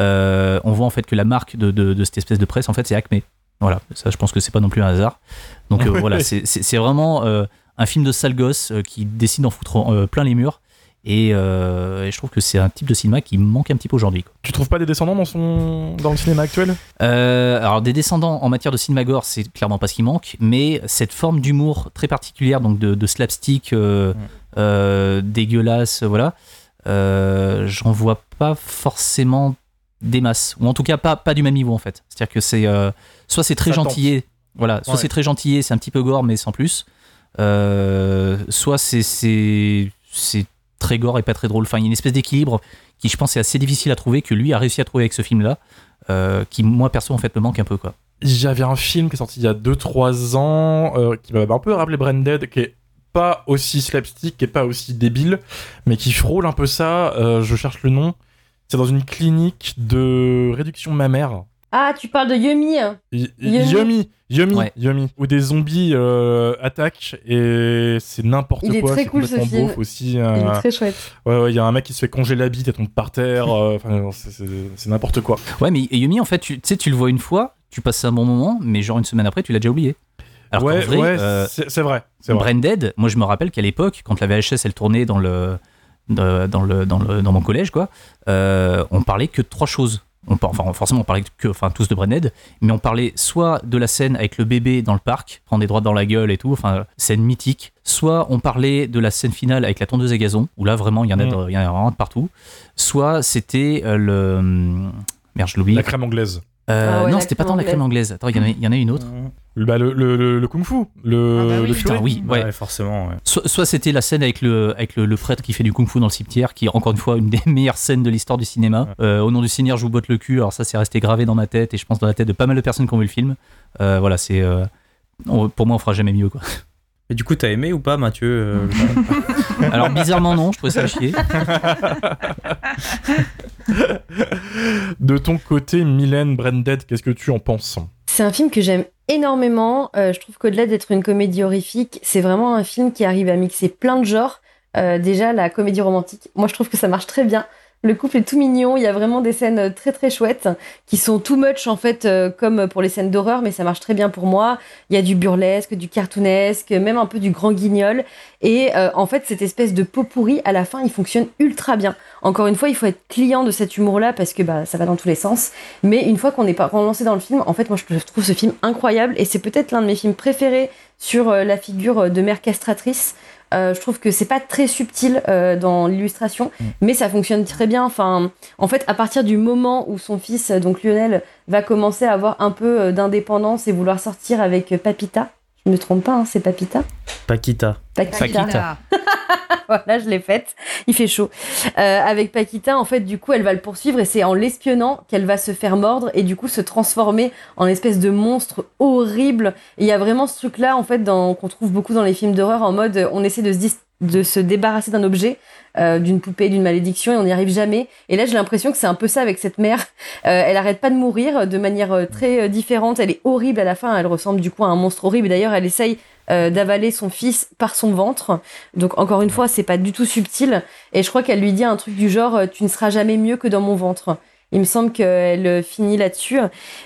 Euh, on voit en fait que la marque de, de- de cette espèce de presse, en fait, c'est Acme. Voilà, ça je pense que c'est pas non plus un hasard. Donc euh, voilà, c'est- vraiment euh, un film de sale gosse euh, qui décide d'en foutre plein les murs. Et, euh, et je trouve que c'est un type de cinéma qui manque un petit peu aujourd'hui. Tu trouves pas des descendants dans, son... dans le cinéma actuel? Euh, alors des descendants en matière de cinéma gore, c'est clairement pas ce qui manque, mais cette forme d'humour très particulière, donc de, de slapstick euh, dégueulasse, voilà, j'en vois pas forcément des masses, ou en tout cas pas, pas du même niveau en fait. C'est-à-dire que c'est soit c'est très gentillé, voilà, soit Ouais. c'est très gentillé, c'est un petit peu gore mais sans plus, soit c'est très gore et pas très drôle. Enfin, il y a une espèce d'équilibre qui, je pense, est assez difficile à trouver que lui a réussi à trouver avec ce film-là, euh, qui moi perso en fait me manque un peu. J'avais un film qui est sorti il y a 2-3 ans, euh, qui m'a un peu rappelé Branded, qui est pas aussi slapstick, qui pas aussi débile, mais qui frôle un peu ça. euh, je cherche le nom. C'est dans une clinique de réduction mammaire. Ah, tu parles de Yumi. hein. Yumi. Yumi, Yumi, Ouais. Yumi, où des zombies euh, attaquent et c'est n'importe Il est quoi. très cool, ce film. aussi. Il euh, est très chouette. Ouais, ouais, il y a un mec qui se fait congeler la bite et tombe par terre. euh, Enfin, c'est- n'importe quoi. Ouais, mais Yumi, en fait, tu tu sais, tu le vois une fois, tu passes un bon moment, mais genre une semaine après, tu l'as déjà oublié. Alors ouais, qu'en vrai, ouais, euh, c'est vrai. Branded, moi je me rappelle qu'à l'époque, quand la VHS elle tournait dans le dans dans le dans, le, dans mon collège quoi, euh, on parlait que de trois choses. On, par- enfin forcément on parlait que enfin tous de Branded, mais on parlait soit de la scène avec le bébé dans le parc, prendre des droites dans la gueule et tout, enfin scène mythique. Soit on parlait de la scène finale avec la tondeuse à gazon, où là vraiment il y en a, Mm. de- il y en a vraiment de partout. Soit c'était euh, le merde je l'oublie. La crème anglaise. Euh, Ah ouais, non, c'était pas crème tant la crème anglaise. Attends, il y en a- il y, en a une autre. Bah, le, le, le, le kung-fu. Le, Ah bah oui. le Putain, furet. oui, ouais. Ouais, forcément. ouais. Soit, soit c'était la scène avec le, avec le, le prêtre qui fait du kung-fu dans le cimetière, qui est encore une fois une des meilleures scènes de l'histoire du cinéma. Euh, au nom du Seigneur, je vous botte le cul. Alors ça, c'est resté gravé dans ma tête et je pense dans la tête de pas mal de personnes qui ont vu le film. Euh, voilà, c'est euh, pour moi, on fera jamais mieux quoi. Et du coup, t'as aimé ou pas, Mathieu euh, Alors bizarrement non, je trouvais ça chier. De ton côté, Mylène Branded, qu'est-ce que tu en penses? C'est un film que j'aime énormément. Euh, je trouve qu'au-delà d'être une comédie horrifique, c'est vraiment un film qui arrive à mixer plein de genres. Euh, déjà, la comédie romantique, moi je trouve que ça marche très bien. Le couple est tout mignon, il y a vraiment des scènes euh, très très chouettes qui sont too much en fait, euh, comme pour les scènes d'horreur, mais ça marche très bien pour moi. Il y a du burlesque, du cartoonesque, même un peu du grand guignol. Et euh, en fait, cette espèce de pot pourri, à la fin, il fonctionne ultra bien. Encore une fois, il faut être client de cet humour-là parce que bah, ça va dans tous les sens. Mais une fois qu'on est pas lancé dans le film, en fait, moi, je trouve ce film incroyable et c'est peut-être l'un de mes films préférés sur euh, la figure de mère castratrice. Euh, je trouve que c'est pas très subtil euh, dans l'illustration, mais ça fonctionne très bien. Enfin, en fait, à partir du moment où son fils, euh, donc Lionel, va commencer à avoir un peu d'indépendance et vouloir sortir avec Papita, je me trompe pas, hein, c'est Papita. Paquita. Paquita. Paquita. voilà, je l'ai faite. Il fait chaud. Euh, avec Paquita, en fait, du coup, elle va le poursuivre et c'est en l'espionnant qu'elle va se faire mordre et du coup se transformer en espèce de monstre horrible. Il y a vraiment ce truc-là, en fait, qu'on trouve beaucoup dans les films d'horreur, en mode on essaie de se, dis- de se débarrasser d'un objet, euh, d'une poupée, d'une malédiction et on n'y arrive jamais. Et là, j'ai l'impression que c'est un peu ça avec cette mère. Euh, elle arrête pas de mourir de manière euh, très différente. Elle est horrible à la fin. Elle ressemble du coup à un monstre horrible. D'ailleurs, elle essaye d'avaler son fils par son ventre. Donc encore une fois, c'est pas du tout subtil. Et je crois qu'elle lui dit un truc du genre "Tu ne seras jamais mieux que dans mon ventre". Il me semble qu'elle finit là-dessus.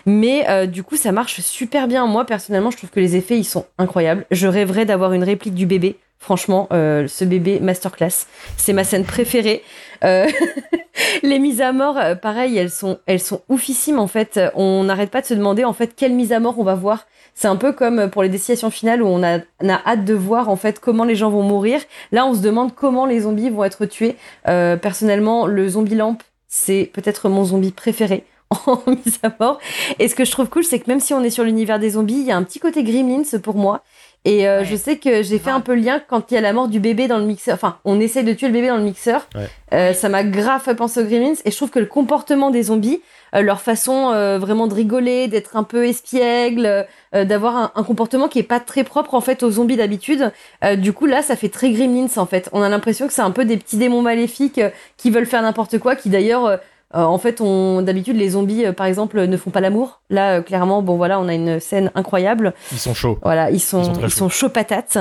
Mais du coup, ça marche super bien. Moi, personnellement, je trouve que les effets, ils sont incroyables. Je rêverais d'avoir une réplique du bébé. Franchement, euh, ce bébé masterclass, c'est ma scène préférée. Euh, les mises à mort, euh, pareil, elles sont, elles sont oufissimes en fait. On n'arrête pas de se demander en fait quelle mise à mort on va voir. C'est un peu comme pour les destinations finales où on a, on a hâte de voir en fait comment les gens vont mourir. Là, on se demande comment les zombies vont être tués. Personnellement, le zombie lampe, c'est peut-être mon zombie préféré en mise à mort. Et ce que je trouve cool, c'est que même si on est sur l'univers des zombies, il y a un petit côté Gremlins pour moi. Et euh, Ouais. je sais que j'ai fait un peu le lien quand il y a la mort du bébé dans le mixeur. Enfin, on essaie de tuer le bébé dans le mixeur. Ouais. Euh, ça m'a grave fait penser aux Gremlins. Et je trouve que le comportement des zombies, euh, leur façon euh, vraiment de rigoler, d'être un peu espiègle, euh, d'avoir un, un comportement qui est pas très propre en fait aux zombies d'habitude. Euh, du coup, là, ça fait très Gremlins en fait. On a l'impression que c'est un peu des petits démons maléfiques euh, qui veulent faire n'importe quoi, qui d'ailleurs euh, en fait, on d'habitude les zombies, euh, par exemple, ne font pas l'amour. Là, euh, clairement, bon voilà, on a une scène incroyable. Ils sont chauds. Voilà, ils sont Ils sont chauds patates.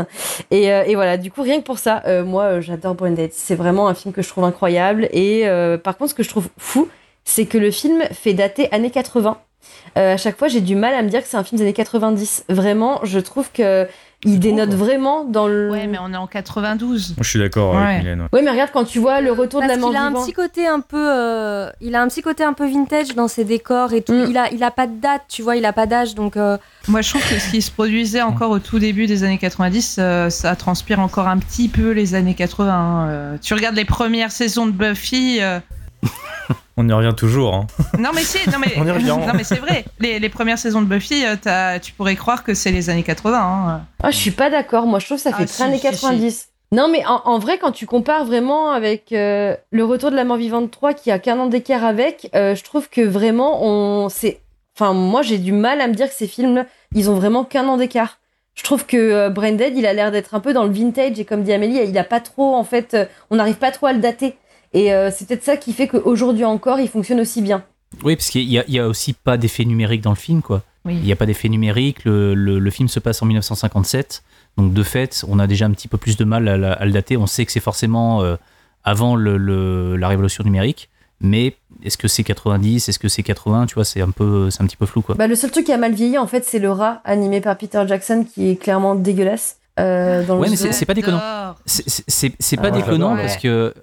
Et, et voilà, du coup, rien que pour ça, moi, j'adore Branded. C'est vraiment un film que je trouve incroyable. Et par contre, ce que je trouve fou, c'est que le film fait dater années 80. Euh, à chaque fois, j'ai du mal à me dire que c'est un film des années 90. Vraiment, je trouve que il dénote vraiment dans le. Ouais, mais on est en 92. Moi, je suis d'accord Ouais. avec Mylène. ouais. Ouais, mais regarde quand tu vois le retour de la mort qu'il a un vivant. petit côté un peu, euh, il a un petit côté un peu vintage dans ses décors et tout. Mm. Il a, il a pas de date, tu vois, il a pas d'âge, donc euh, Moi, je trouve que ce qui se produisait encore au tout début des années 90, euh, ça transpire encore un petit peu les années 80. hein. Euh, tu regardes les premières saisons de Buffy. On y revient toujours. hein. Non, mais si, non, mais, On y revient. non, mais c'est vrai. Les, les premières saisons de Buffy, euh, tu pourrais croire que c'est les années 80. hein. Ah, je suis pas d'accord. Moi, je trouve que ça fait Ah, très si, années si, si. 90. Non, mais en, en vrai, quand tu compares vraiment avec euh, Le Retour de la mort vivante 3, qui a qu'un an d'écart avec, euh, je trouve que vraiment, on. c'est Enfin, moi, j'ai du mal à me dire que ces films, ils ont vraiment qu'un an d'écart. Je trouve que euh, Branded, il a l'air d'être un peu dans le vintage, et comme dit Amélie, il a pas trop, en fait, euh, on n'arrive pas trop à le dater. Et euh, c'est peut-être ça qui fait qu'aujourd'hui encore, il fonctionne aussi bien. Oui, parce qu'il y, a- aussi pas d'effet numérique dans le film, quoi. Oui. Il n'y a pas d'effet numérique. Le, le- le film se passe en 1957. Donc, de fait, on a déjà un petit peu plus de mal à, le dater. On sait que c'est forcément euh, avant le- le- la révolution numérique. Mais est-ce que c'est 90 Est-ce que c'est 80 Tu vois, c'est un, peu, c'est un petit peu flou, quoi. Bah, le seul truc qui a mal vieilli, en fait, c'est le rat animé par Peter Jackson, qui est clairement dégueulasse. euh, dans Ouais, le mais c'est- c'est pas déconnant. C'est- C'est c'est- c'est pas Ah, déconnant parce que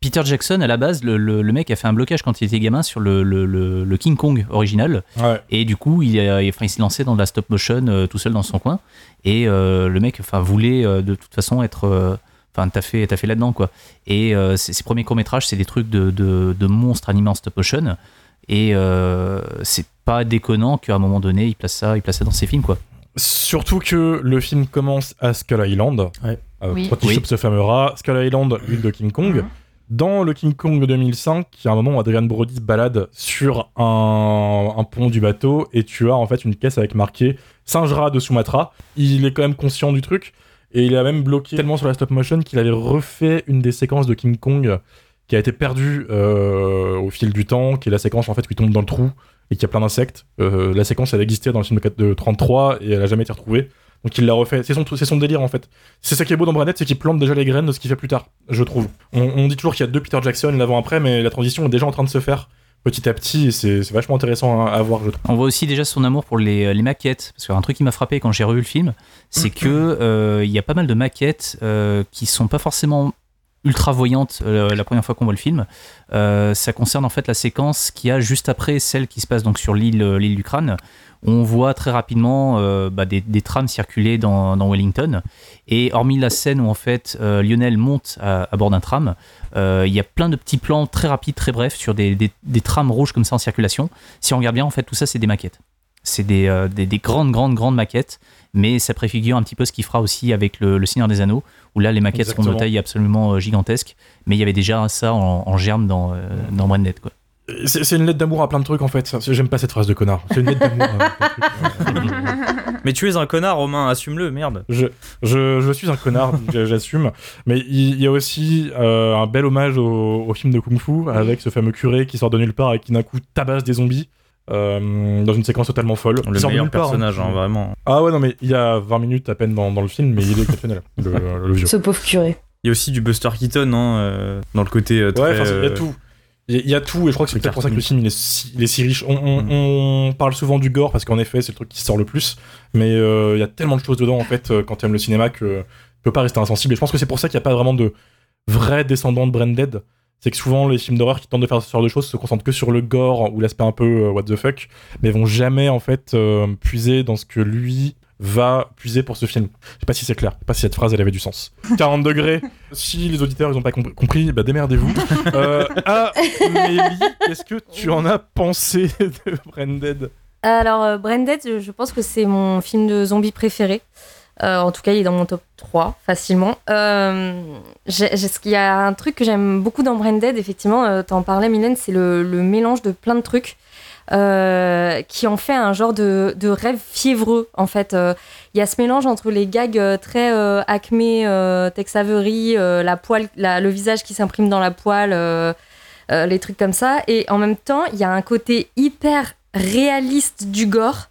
Peter Jackson, à la base, le, le- le mec a fait un blocage quand il était gamin sur le, le- le- le King Kong original. Ouais. Et du coup, il, a- enfin, il s'est lancé dans de la stop motion euh, tout seul dans son coin. Et euh, le mec enfin, voulait euh, de toute façon être. euh, Enfin, t'as fait, t'as fait là-dedans, quoi. Et euh, ses, ses premiers courts-métrages, c'est des trucs de, de- de monstres animés en stop motion. Et euh, c'est pas déconnant qu'à un moment donné, il place ça, il place ça dans ses films, quoi. Surtout que le film commence à Skull Island. Ouais. Euh, Oui. Quand il Oui. chope ce fameux rat, Skull Island, l'île de King Kong. Mhm. Dans le King Kong de 2005, il y a un moment où Adrian Brody se balade sur un, pont du bateau et tu as en fait une caisse avec marqué singe rat de Sumatra. Il est quand même conscient du truc et il a même bloqué tellement sur la stop motion qu'il avait refait une des séquences de King Kong qui a été perdue euh, au fil du temps, qui est la séquence en fait qui tombe dans le trou et qui a plein d'insectes. Euh, la séquence elle existait dans le film de 33 et elle a jamais été retrouvée. Donc il l'a refait. C'est son, délire en fait. C'est ça qui est beau dans Branded, c'est qu'il plante déjà les graines de ce qu'il fait plus tard, je trouve. On, dit toujours qu'il y a deux Peter Jackson l'avant-après, mais la transition est déjà en train de se faire petit à petit et c'est vachement intéressant à, voir, je trouve. On voit aussi déjà son amour pour les, maquettes. Parce qu'un truc qui m'a frappé quand j'ai revu le film, c'est que euh, il y a pas mal de maquettes euh, qui sont pas forcément ultra voyantes euh, la première fois qu'on voit le film. Euh, ça concerne en fait la séquence qui a juste après celle qui se passe donc sur l'île l'île du crâne. On voit très rapidement euh, bah, des, des trams circuler dans, dans Wellington. Et hormis la scène où en fait euh, Lionel monte à, à bord d'un tram, euh, il y a plein de petits plans très rapides, très brefs sur des, des, des trams rouges comme ça en circulation. Si on regarde bien, en fait, tout ça, c'est des maquettes. c'est des, des, des grandes, grandes, grandes maquettes, mais ça préfigure un petit peu ce qu'il fera aussi avec le, le Seigneur des Anneaux, où là, les maquettes seront Exactement. de taille absolument gigantesque, mais il y avait déjà ça en, en germe dans, dans Branded, quoi. C'est c'est une lettre d'amour à plein de trucs en fait. J'aime pas cette phrase de connard. C'est une lettre d'amour. Mais tu es un connard, Romain, assume-le, merde. Je, je, je suis un connard, j'assume. Mais il y, a aussi euh, un bel hommage au, au film de Kung Fu avec ce fameux curé qui sort de nulle part et qui d'un coup tabasse des zombies euh, dans une séquence totalement folle. Le meilleur nulle part, personnage, hein. hein, vraiment. Ah ouais, non, mais il y a 20 minutes à peine dans, dans le film, mais il est exceptionnel, le, le vieux. Ce pauvre curé. Il y a aussi du Buster Keaton, hein, euh, dans le côté euh, très... Ouais, enfin, il y a euh, tout. Il y a- tout, et je crois que c'est peut-être pour ça que le film il est si, il est si riche. On, on- Mm. on parle souvent du gore parce qu'en effet, c'est le truc qui sort le plus, mais euh, il y a tellement de choses dedans en fait euh, quand tu aimes le cinéma que tu peux pas rester insensible. Et je pense que c'est pour ça qu'il n'y a pas vraiment de vrais descendants de Branded. C'est que souvent les films d'horreur qui tentent de faire ce genre de choses se concentrent que sur le gore ou l'aspect un peu euh, what the fuck, mais vont jamais en fait puiser dans ce que lui va puiser pour ce film. Je sais pas si c'est clair, je sais pas si cette phrase elle avait du sens. 40 degrés, si les auditeurs ils ont pas compr- compris, bah démerdez-vous. Euh, Amélie, qu'est-ce que tu en as pensé de Branded Alors, euh, Branded, je- pense que c'est mon film de zombie préféré. Euh, en tout cas, il est dans mon top 3, facilement. Euh, j'ai- j'ai- ce qu'il y a un truc que j'aime beaucoup dans Branded, effectivement, euh, t'en parlais, Mylène, c'est le, le mélange de plein de trucs euh, qui en fait un genre de, de rêve fiévreux, en fait. Euh, Il y a ce mélange entre les gags euh, très euh, euh, Tex Avery, euh, la le visage qui s'imprime dans la poêle, euh, euh, les trucs comme ça. Et en même temps, il y a un côté hyper réaliste du gore.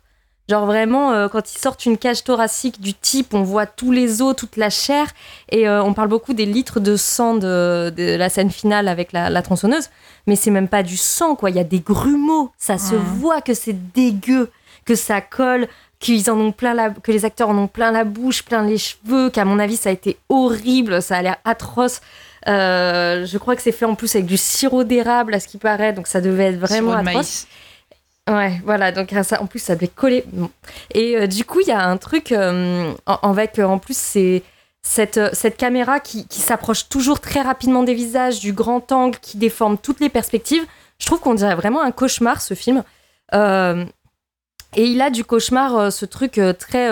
Genre vraiment, euh, quand ils sortent une cage thoracique du type, on voit tous les os, toute la chair. Et euh, on parle beaucoup des litres de sang de, de la scène finale avec la, la tronçonneuse. Mais c'est même pas du sang, quoi. Il y a des grumeaux. Ça se voit que c'est dégueu, que ça colle, qu'ils en ont plein la, que les acteurs en ont plein la bouche, plein les cheveux, qu'à mon avis, ça a été horrible. Ça a l'air atroce. Euh, je crois que c'est fait en plus avec du sirop d'érable, à ce qui paraît. Donc ça devait être vraiment atroce. maïs. Ouais, voilà, donc ça, en plus ça devait coller. Et euh, du coup, il y a un truc euh, avec, euh, en plus, c'est cette, cette caméra qui, qui s'approche toujours très rapidement des visages, du grand angle qui déforme toutes les perspectives. Je trouve qu'on dirait vraiment un cauchemar, ce film. Et il a du cauchemar, ce truc très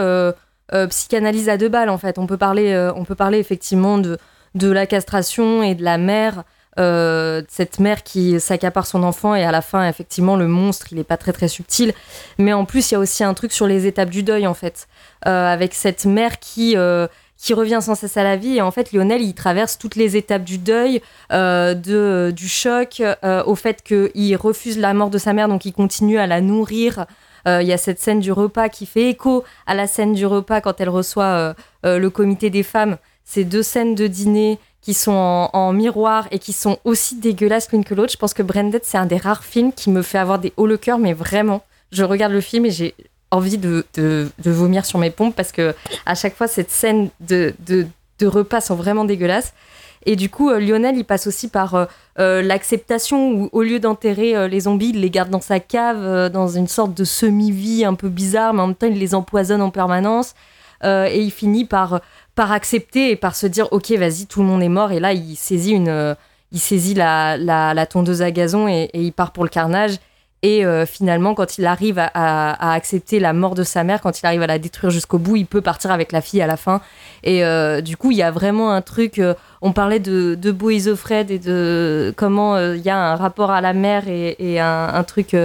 psychanalyse à deux balles, en fait. On peut parler, on peut parler effectivement de, de la castration et de la mère euh, cette mère qui s'accapare son enfant et à la fin effectivement le monstre il est pas très très subtil. Mais en plus il y a aussi un truc sur les étapes du deuil en fait. Euh, avec cette mère qui euh, qui revient sans cesse à la vie. Et en fait Lionel il traverse toutes les étapes du deuil de du choc au fait qu'il refuse la mort de sa mère. Donc il continue à la nourrir. Il y a cette scène du repas qui fait écho à la scène du repas quand elle reçoit le comité des femmes. Ces deux scènes de dîner qui sont en, miroir et qui sont aussi dégueulasses l'une que l'autre. Je pense que Branded, c'est un des rares films qui me fait avoir des hauts le cœur, mais vraiment, je regarde le film et j'ai envie de, de, vomir sur mes pompes parce que à chaque fois, cette scène de, repas sont vraiment dégueulasses. Et du coup, euh, Lionel, il passe aussi par euh, euh, l'acceptation où, au lieu d'enterrer les zombies, il les garde dans sa cave, dans une sorte de semi-vie un peu bizarre, mais en même temps, il les empoisonne en permanence. Et il finit par, par accepter et par se dire Ok, vas-y, tout le monde est mort. Et là, il saisit, une, euh, il saisit la, la, tondeuse à gazon et, il part pour le carnage. Et euh, finalement, quand il arrive à, accepter la mort de sa mère, quand il arrive à la détruire jusqu'au bout, il peut partir avec la fille à la fin. Et euh, du coup, il y a vraiment un truc. on parlait de, de Isofred et de comment il y a un rapport à la mère et, un truc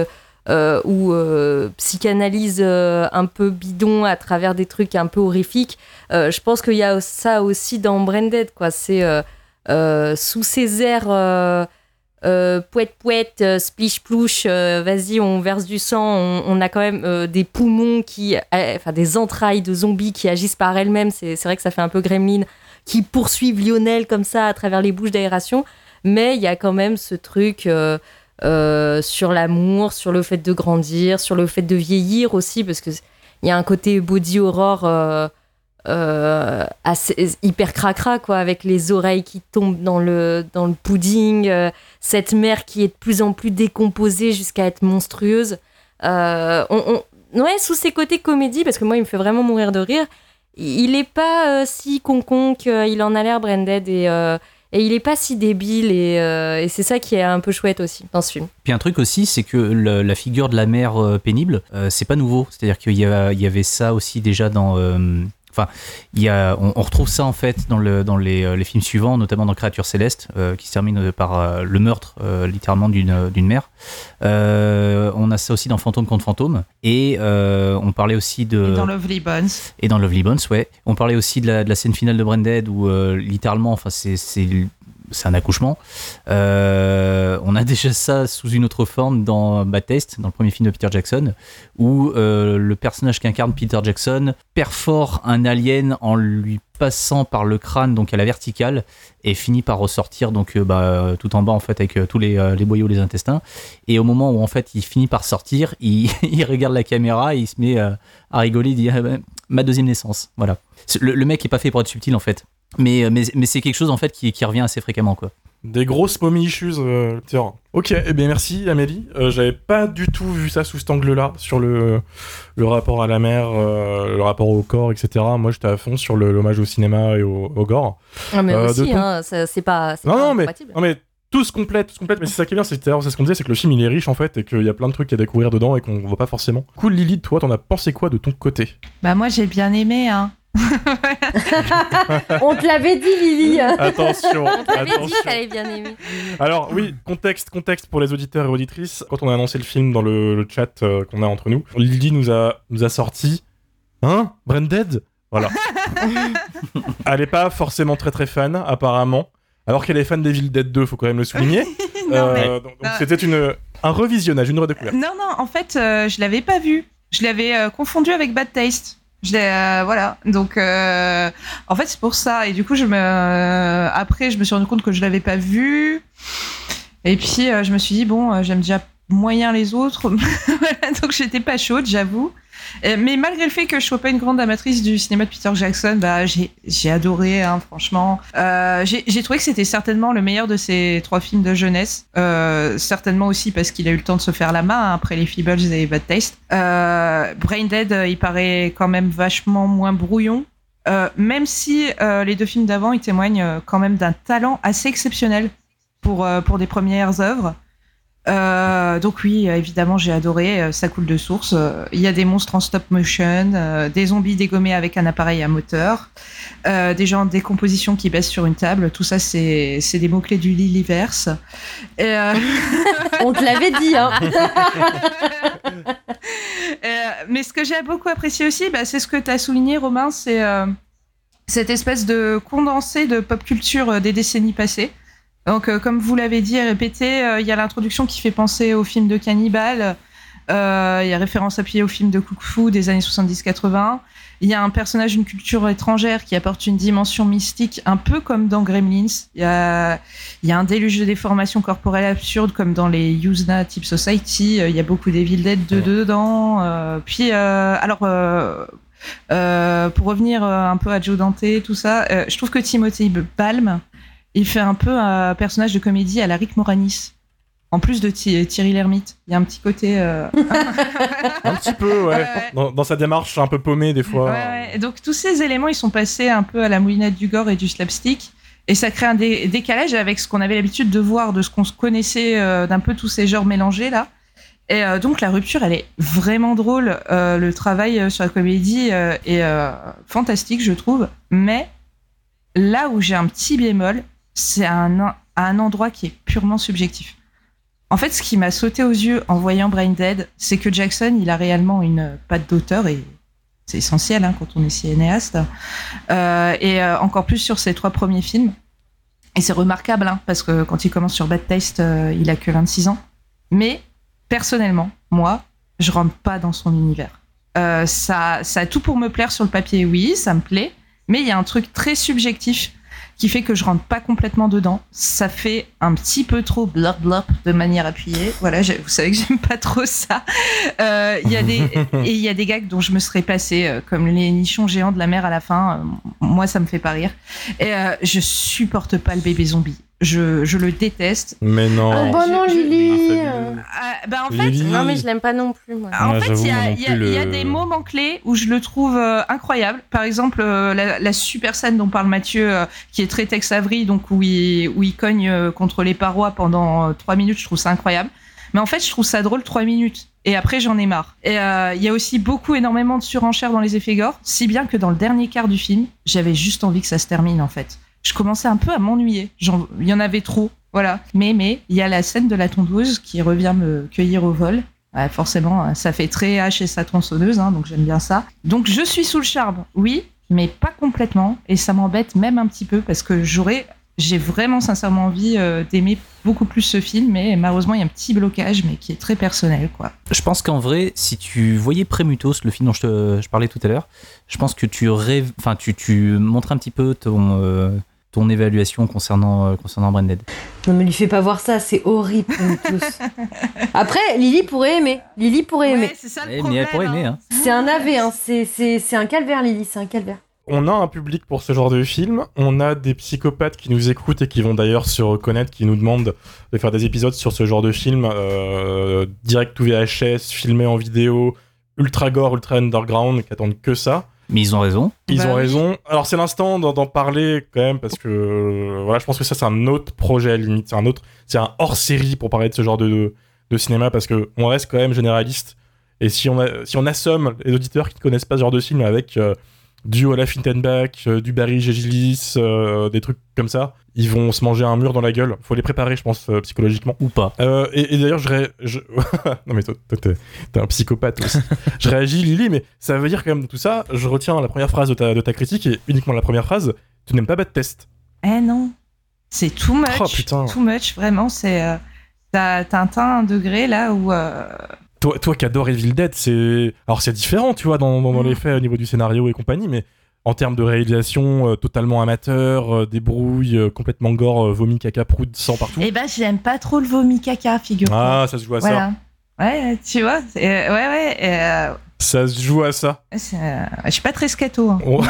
euh, où euh, psychanalyse euh, un peu bidon à travers des trucs un peu horrifiques. Je pense qu'il y a ça aussi dans Branded, quoi. C'est sous ces airs. pouette pouette, splish plouche, vas-y, on verse du sang, on, on a quand même des poumons qui, enfin des entrailles de zombies qui agissent par elles-mêmes. C'est vrai que ça fait un peu gremlin, qui poursuivent Lionel comme ça à travers les bouches d'aération. Mais il y a quand même ce truc euh, sur l'amour, sur le fait de grandir, sur le fait de vieillir aussi, parce que il y a un côté body horror. euh, euh, hyper cracra quoi avec les oreilles qui tombent dans le dans le pudding cette mère qui est de plus en plus décomposée jusqu'à être monstrueuse on, ouais sous ses côtés comédie parce que moi il me fait vraiment mourir de rire il est pas si concon qu'il en a l'air Branded et Et il est pas si débile et, euh, et c'est ça qui est un peu chouette aussi dans ce film. Puis un truc aussi, c'est que la figure de la mère euh, pénible, euh, c'est pas nouveau. C'est-à-dire qu'il y, avait ça aussi déjà dans. Enfin, il y a, on, on retrouve ça en fait dans, le, dans les, euh, les films suivants, notamment dans Créature céleste, euh, qui se termine euh, par euh, le meurtre euh, littéralement d'une d'une mère. On a ça aussi dans Fantôme contre Fantôme. Et on parlait aussi de. Et dans Lovely Bones. Et dans Lovely Bones, ouais. On parlait aussi de la, de la scène finale de Branded où littéralement, enfin, c'est c'est un accouchement. Euh, on a déjà ça sous une autre forme dans Bad Taste, dans le premier film de Peter Jackson, où euh, le personnage qu'incarne Peter Jackson perfore un alien en lui passant par le crâne, donc à la verticale, et finit par ressortir donc euh, bah, tout en bas en fait avec tous les, les boyaux, les intestins. Et au moment où en fait il finit par sortir, il, regarde la caméra, et il se met à rigoler, il dit Ah ben, ma deuxième naissance. Voilà. Le, le mec est pas fait pour être subtil en fait. Mais, euh, mais, mais c'est quelque chose en fait qui, qui revient assez fréquemment quoi. Des grosses mommy issues, euh, tiens. Ok, eh bien merci Amélie. Euh, J'avais pas du tout vu ça sous cet angle-là, sur le, le rapport à la mer, euh, le rapport au corps, etc. Moi j'étais à fond sur l'hommage au cinéma et au, au gore. Ah, mais Euh, aussi, ton- hein, ça- c'est pas, Non, pas non, mais, non, mais tout se complète, tout se complète. Mais c'est ça qui est bien, c'est d'ailleurs, c'est ce qu'on disait, c'est que le film il est riche en fait et qu'il y a plein de trucs à découvrir dedans et qu'on voit pas forcément. Cool Lily, toi t'en as pensé quoi de ton côté? Bah moi j'ai bien aimé, hein. On te l'avait dit, Lily. Attention, On dit t'allais bien aimer. Alors oui, contexte, contexte pour les auditeurs et auditrices. Quand on a annoncé le film dans le, le chat euh, qu'on a entre nous, Lily nous a, nous a sorti... Hein Branded Voilà. Elle est pas forcément très très fan, apparemment. Alors qu'elle est fan d'Evil Dead 2, faut quand même le souligner. non, Euh, mais- donc donc euh, c'était une, un revisionnage, une redécouverte. non, non, en fait, euh, je l'avais pas vu. Je l'avais euh, confondu avec Bad Taste. Je euh, voilà. Donc, euh, en fait, c'est pour ça. Et du coup, je me, euh, après, je me suis rendu compte que je l'avais pas vu. Et puis, euh, je me suis dit bon, j'aime déjà moyen les autres. Donc, j'étais pas chaude, j'avoue. Euh, Mais malgré le fait que je sois pas une grande amatrice du cinéma de Peter Jackson, bah, j'ai adoré, hein, franchement. Euh, j'ai trouvé que c'était certainement le meilleur de ces trois films de jeunesse. Euh, certainement aussi parce qu'il a eu le temps de se faire la main hein, après les Feebles et Bad Taste. Euh, Brain Dead, il paraît quand même vachement moins brouillon. Même si les deux films d'avant, ils témoignent quand même d'un talent assez exceptionnel pour, pour des premières œuvres. Euh, donc oui, évidemment, j'ai adoré. euh, ça coule de source. Euh, Il y a des monstres en stop motion, euh, des zombies dégommés avec un appareil à moteur, euh, des gens en décomposition qui baissent sur une table. Tout ça, c'est des mots clés du Liliverse. Et, On te l'avait dit, hein. Mais ce que j'ai beaucoup apprécié aussi, bah, c'est ce que tu as souligné, Romain, c'est cette espèce de condensé de pop culture des décennies passées. Donc, euh, comme vous l'avez dit et répété, euh, il y a l'introduction qui fait penser au film de Cannibal. Euh, Il y a référence appuyée au film de Kung Fu des années 70-80. Il y a un personnage d'une culture étrangère qui apporte une dimension mystique, un peu comme dans Gremlins. Il y a, y a un déluge de déformations corporelles absurdes, comme dans les Yuzna Type Society. Euh, Il y a beaucoup d'Evil Dead de- dedans. Euh, puis, euh, alors, euh, euh, pour revenir un peu à Joe Dante, tout ça, euh, je trouve que Timothy Balm, il fait un peu un personnage de comédie à la Rick Moranis. En plus de Thi- Thierry Lhermitte, il y a un petit côté. euh, Un petit peu, ouais. Dans, dans sa démarche un peu paumée des fois. Ouais, ouais. Donc tous ces éléments, ils sont passés un peu à la moulinette du gore et du slapstick. Et ça crée un dé- décalage avec ce qu'on avait l'habitude de voir, de ce qu'on se connaissait euh, d'un peu tous ces genres mélangés là. Et euh, donc la rupture, elle est vraiment drôle. Euh, le travail euh, sur la comédie euh, est euh, fantastique, je trouve. Mais là où j'ai un petit bémol, c'est un, un endroit qui est purement subjectif. En fait, ce qui m'a sauté aux yeux en voyant Brain Dead, c'est que Jackson, il a réellement une patte d'auteur et c'est essentiel hein, quand on est cinéaste. Euh, et euh, encore plus sur ses trois premiers films. Et c'est remarquable, hein, parce que quand il commence sur Bad Taste, euh, il a que 26 ans. Mais personnellement, moi, je rentre pas dans son univers. Euh, ça, ça a tout pour me plaire sur le papier, oui, ça me plaît. Mais il y a un truc très subjectif qui fait que je rentre pas complètement dedans. Ça fait un petit peu trop blop blop de manière appuyée. Voilà, vous savez que j'aime pas trop ça. Euh, Il y a des et il y a des gags dont je me serais passé, euh, comme les nichons géants de la mer à la fin. Euh, moi, ça me fait pas rire. Et euh, je supporte pas le bébé zombie. Je, je le déteste. Mais non. Oh, bah non, je- Lily bah, en fait, Lily. Non, mais je l'aime pas non plus, moi. En fait, il y, y a- plus, il y a le- des moments clés où je le trouve euh, incroyable. Par exemple, euh, la, la super scène dont parle Mathieu, euh, qui est très Tex Avery, donc où il, où il cogne euh, contre les parois pendant euh, trois minutes, je trouve ça incroyable. Mais en fait, je trouve ça drôle trois minutes. Et après, j'en ai marre. Et euh, il y a aussi beaucoup, énormément de surenchères dans les effets gore, si bien que dans le dernier quart du film, j'avais juste envie que ça se termine, en fait. Je commençais un peu à m'ennuyer. Il y en avait trop. Voilà. Mais, mais, il y a la scène de la tondeuse qui revient me cueillir au vol. Forcément, ça fait très H et sa tronçonneuse, hein, donc j'aime bien ça. Donc je suis sous le charme, oui, mais pas complètement. Et ça m'embête même un petit peu parce que j'aurais, j'ai vraiment sincèrement envie euh, d'aimer beaucoup plus ce film, mais malheureusement il y a un petit blocage, mais qui est très personnel, quoi. Je pense qu'en vrai, si tu voyais Prémutos, le film dont je, parlais tout à l'heure, je pense que tu rêves, enfin tu montres un petit peu ton, euh, ton évaluation concernant, euh, concernant Branded. Non, mais lui fais pas voir ça, c'est horrible pour nous tous. Après, Lily pourrait aimer. Lily pourrait aimer. Ouais, c'est ça le mais problème. elle pourrait aimer, hein. C'est un AV, hein. c'est- c'est c'est un calvaire, Lily, c'est un calvaire. On a un public pour ce genre de film. On a des psychopathes qui nous écoutent et qui vont d'ailleurs se reconnaître, qui nous demandent de faire des épisodes sur ce genre de film euh, direct ou VHS, filmé en vidéo, ultra gore, ultra underground, qui attendent que ça. Mais ils ont raison. Ils Bah ont oui. raison. Alors c'est l'instant d'en parler quand même parce que euh, voilà, je pense que ça c'est un autre projet à la limite, c'est un autre, c'est un hors série pour parler de ce genre de, de cinéma parce que on reste quand même généraliste et si on a, si on assomme les auditeurs qui ne connaissent pas ce genre de film avec euh, du Olaf Fintenbach, euh, du Barry Gégilis, euh, des trucs comme ça, ils vont se manger un mur dans la gueule. Faut les préparer, je pense, euh, psychologiquement. Ou pas. Euh, et, et d'ailleurs, je, ré- je... non mais toi, toi, t'es, t'es un psychopathe aussi. je réagis, Lily, mais ça veut dire quand même tout ça. Je retiens la première phrase de ta, de ta critique et uniquement la première phrase. Tu n'aimes pas Bad Test. Eh non, c'est too much, Oh, putain. too much, vraiment, c'est... Euh, T'as t'as atteint un degré là où... euh, Toi, toi qui adores Evil Dead, c'est alors c'est différent, tu vois, dans, dans, dans Mm. les faits au niveau du scénario et compagnie, mais en termes de réalisation, euh, totalement amateur, euh, des brouilles euh, complètement gore, euh, vomi, caca, prout, sang partout. Eh ben, j'aime pas trop le vomi caca, figure-toi. Ah, ça se joue à ça. voilà. Ouais, tu vois, euh, ouais, ouais, euh, Ça se joue à ça. euh, je suis pas très scato, hein, Oh.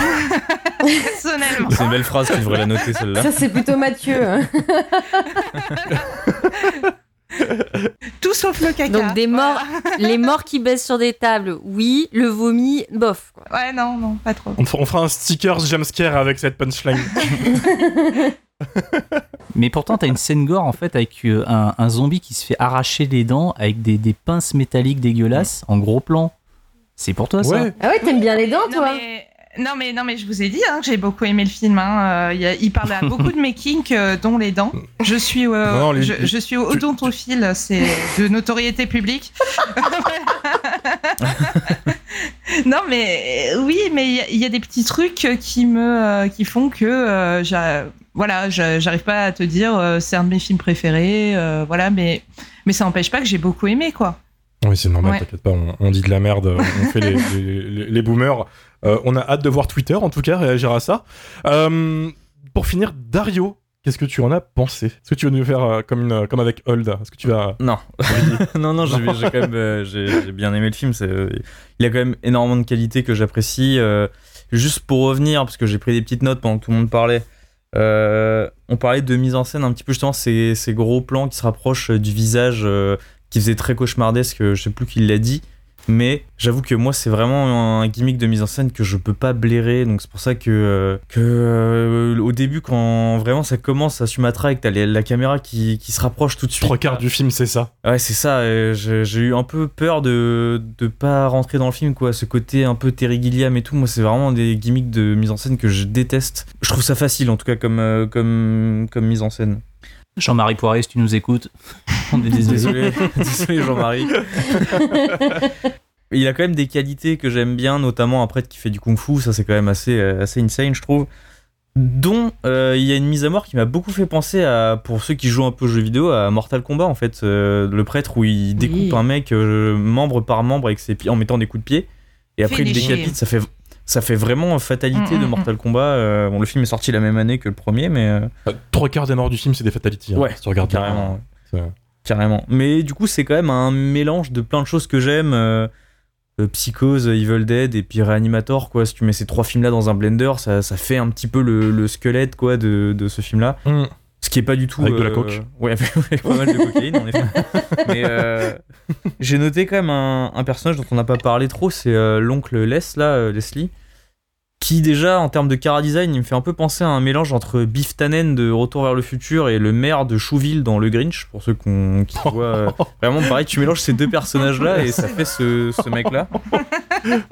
personnellement. C'est une belle phrase, tu devrais la noter celle-là. Ça, c'est plutôt Mathieu. hein. Tout sauf le caca. Donc, des morts. Les morts qui baissent sur des tables, oui. Le vomi, bof. quoi. Ouais, non, non, pas trop. On, fera- on fera un sticker jumpscare avec cette punchline. Mais pourtant, t'as une scène gore en fait avec euh, un, un zombie qui se fait arracher les dents avec des, des pinces métalliques dégueulasses en gros plan. C'est pour toi ça. Ah ouais, t'aimes bien les dents, non, toi mais, non, mais, non, mais je vous ai dit hein, que j'ai beaucoup aimé le film. Hein. Euh, il a- il parle à beaucoup de mes kinks, euh, dont les dents. Je suis, euh, Non, les- je, je suis odontophile, c'est de notoriété publique. non, mais oui, mais il y a- il y, a des petits trucs qui me, euh, qui font que, euh, voilà, j'a- j'arrive pas à te dire c'est un de mes films préférés, voilà, mais, mais ça n'empêche pas que j'ai beaucoup aimé, quoi. Oui, c'est normal, Ouais. t'inquiète pas, on, on dit de la merde, on fait les, les- les- les boomers. Euh, on a hâte de voir Twitter, en tout cas, réagir à ça. Euh, pour finir, Dario, qu'est-ce que tu en as pensé? Est-ce que tu veux nous faire euh, comme, une, comme avec Hold? Est-ce que tu vas... Non, non, non, j'ai j'ai quand même, euh, j'ai j'ai bien aimé le film. il a quand même énormément de qualités que j'apprécie. euh, juste pour revenir, parce que j'ai pris des petites notes pendant que tout le monde parlait. euh, on parlait de mise en scène un petit peu justement ces, ces gros plans qui se rapprochent du visage, euh, qui faisait très cauchemardesque. Je sais plus qui l'a dit. Mais j'avoue que moi, c'est vraiment un gimmick de mise en scène que je peux pas blairer. Donc c'est pour ça que, euh, que euh, au début, quand vraiment ça commence à Sumatra et que t'as la caméra qui, qui se rapproche tout de suite. Trois quarts du film, c'est ça. Ouais, c'est ça. euh, J'ai eu un peu peur de de pas rentrer dans le film, quoi. Ce côté un peu Terry Gilliam et tout. Moi, c'est vraiment des gimmicks de mise en scène que je déteste. Je trouve ça facile, en tout cas, comme euh, comme comme mise en scène. Jean-Marie Poiré, si tu nous écoutes, on est désolé. Désolé, désolé Jean-Marie. Il a quand même des qualités que j'aime bien, notamment un prêtre qui fait du kung-fu. Ça, c'est quand même assez euh, assez insane, je trouve. Dont euh, il y a une mise à mort qui m'a beaucoup fait penser à, pour ceux qui jouent un peu aux jeux vidéo, à Mortal Kombat en fait, euh, le prêtre où il découpe un mec euh, membre par membre avec ses pieds en mettant des coups de pied et après il le décapite. Ça fait ça fait vraiment fatalité Mm, de mm, Mortal Kombat. Euh, bon, le film est sorti la même année que le premier, mais euh, Euh, Trois quarts des morts du film, c'est des fatalities. hein, Ouais, si tu regardes bien. carrément. ouais. C'est- Carrément. Mais du coup, c'est quand même un mélange de plein de choses que j'aime. euh, euh, Psychose, Evil Dead et puis Reanimator, quoi. Si tu mets ces trois films-là dans un blender, ça, ça fait un petit peu le, le squelette, quoi, de, de ce film-là. Mm. Ce qui est pas du tout. Avec de la euh, coke. Ouais, avec, avec pas mal de cocaïne, en effet. Mais euh, j'ai noté quand même un, un personnage dont on n'a pas parlé trop, c'est euh, l'oncle Les, là, euh, Leslie. Qui, déjà, en termes de cara design, il me fait un peu penser à un mélange entre Biff Tannen de Retour vers le futur et le maire de Chouville dans Le Grinch, pour ceux qu'on- qui voient. euh, vraiment, pareil, tu mélanges ces deux personnages-là et ça fait ce, ce mec-là.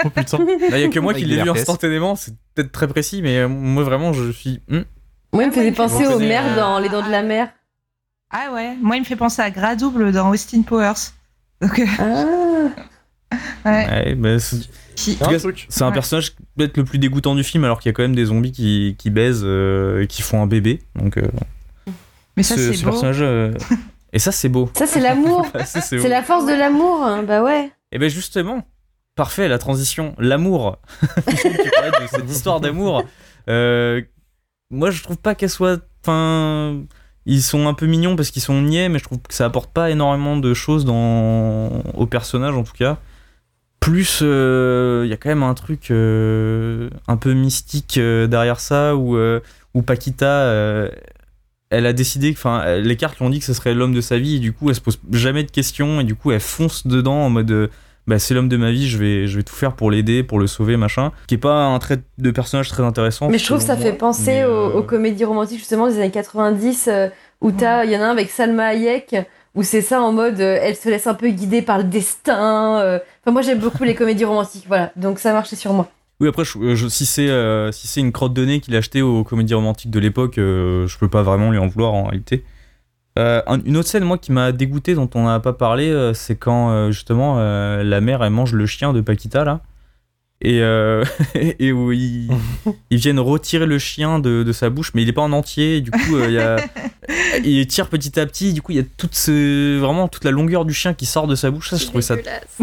Oh putain. Là, il y a que moi Avec qui l'ai vu instantanément, c'est peut-être très précis, mais moi, vraiment, je suis. Moi, il me faisait penser on aux mères euh, dans Les Dents de la Mer. Ah ouais, moi il me fait penser à Gradouble dans Austin Powers. Donc, euh, Ah. ouais. Ouais, bah, c'est- Un personnage peut-être le plus dégoûtant du film, alors qu'il y a quand même des zombies qui, qui baisent euh, et qui font un bébé. Donc, euh, Mais ça ce, c'est ce beau. personnage. euh, Et ça, c'est beau. Ça, c'est l'amour. Ça, c'est la force de l'amour. hein. Bah ouais. Et ben justement, parfait, la transition. L'amour. cette histoire d'amour. Moi, je trouve pas qu'elle soit. Enfin. Ils sont un peu mignons parce qu'ils sont niais, mais je trouve que ça apporte pas énormément de choses dans... au personnage en tout cas. Plus, euh, il y a quand même un truc euh, un peu mystique euh, derrière ça où, où Paquita, elle a décidé, enfin, les cartes lui ont dit que ce serait l'homme de sa vie et du coup, elle se pose jamais de questions et du coup, elle fonce dedans en mode. Bah, c'est l'homme de ma vie, je vais, je vais tout faire pour l'aider, pour le sauver, machin. Qui est pas un trait de personnage très intéressant. Mais je trouve que ça fait penser mais, aux, euh, aux comédies romantiques justement des années 90 euh, où t'as, il y en a un avec Salma Hayek où c'est ça en mode euh, elle se laisse un peu guider par le destin. euh. Enfin moi j'aime beaucoup les comédies romantiques, voilà. Donc ça marchait sur moi. Oui, après, je- je- si c'est euh, si c'est une crotte de nez qu'il a acheté aux comédies romantiques de l'époque, je peux pas vraiment lui en vouloir en réalité. Euh, un- une autre scène, moi, qui m'a dégoûté, dont on n'a pas parlé, euh, c'est quand euh, justement euh, la mère elle mange le chien de Paquita là. Et, euh, et où ils, ils viennent retirer le chien de, de sa bouche, mais il est pas en entier. et du coup, euh, il y a, il tire petit à petit. Du coup, il y a toute ce, vraiment toute la longueur du chien qui sort de sa bouche. Ça, je trouvais ça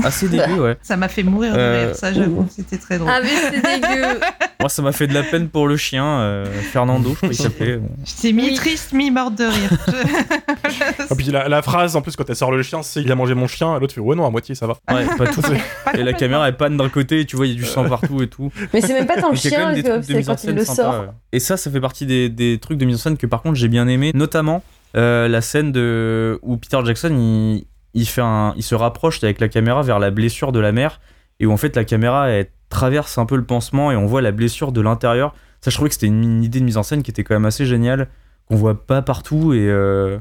assez dégueu. Ouais. Ça m'a fait mourir de Euh, rire, ça j'avoue, c'était très drôle. Ah, mais c'est dégueu. Moi, ça m'a fait de la peine pour le chien, euh, Fernando, je crois qu'il s'appelait. Bon. J'étais mi Oui. triste, mi morte de rire. Et puis la, la phrase, en plus, quand elle sort le chien, c'est il a mangé mon chien, et l'autre fait ouais, non, à moitié, ça va. Ouais, pas tout. Et la caméra elle panne d'un côté, tu vois, il y a du sang partout et tout. Mais c'est même pas tant le chien c'est quand il scène le sympas, sort. ouais. Et ça, ça fait partie des, des trucs de mise en scène que par contre j'ai bien aimé, notamment euh, la scène de où Peter Jackson il, il fait un, il se rapproche avec la caméra vers la blessure de la mère et où en fait la caméra elle traverse un peu le pansement et on voit la blessure de l'intérieur. Ça, je trouvais que c'était une, une idée de mise en scène qui était quand même assez géniale, qu'on voit pas partout et euh,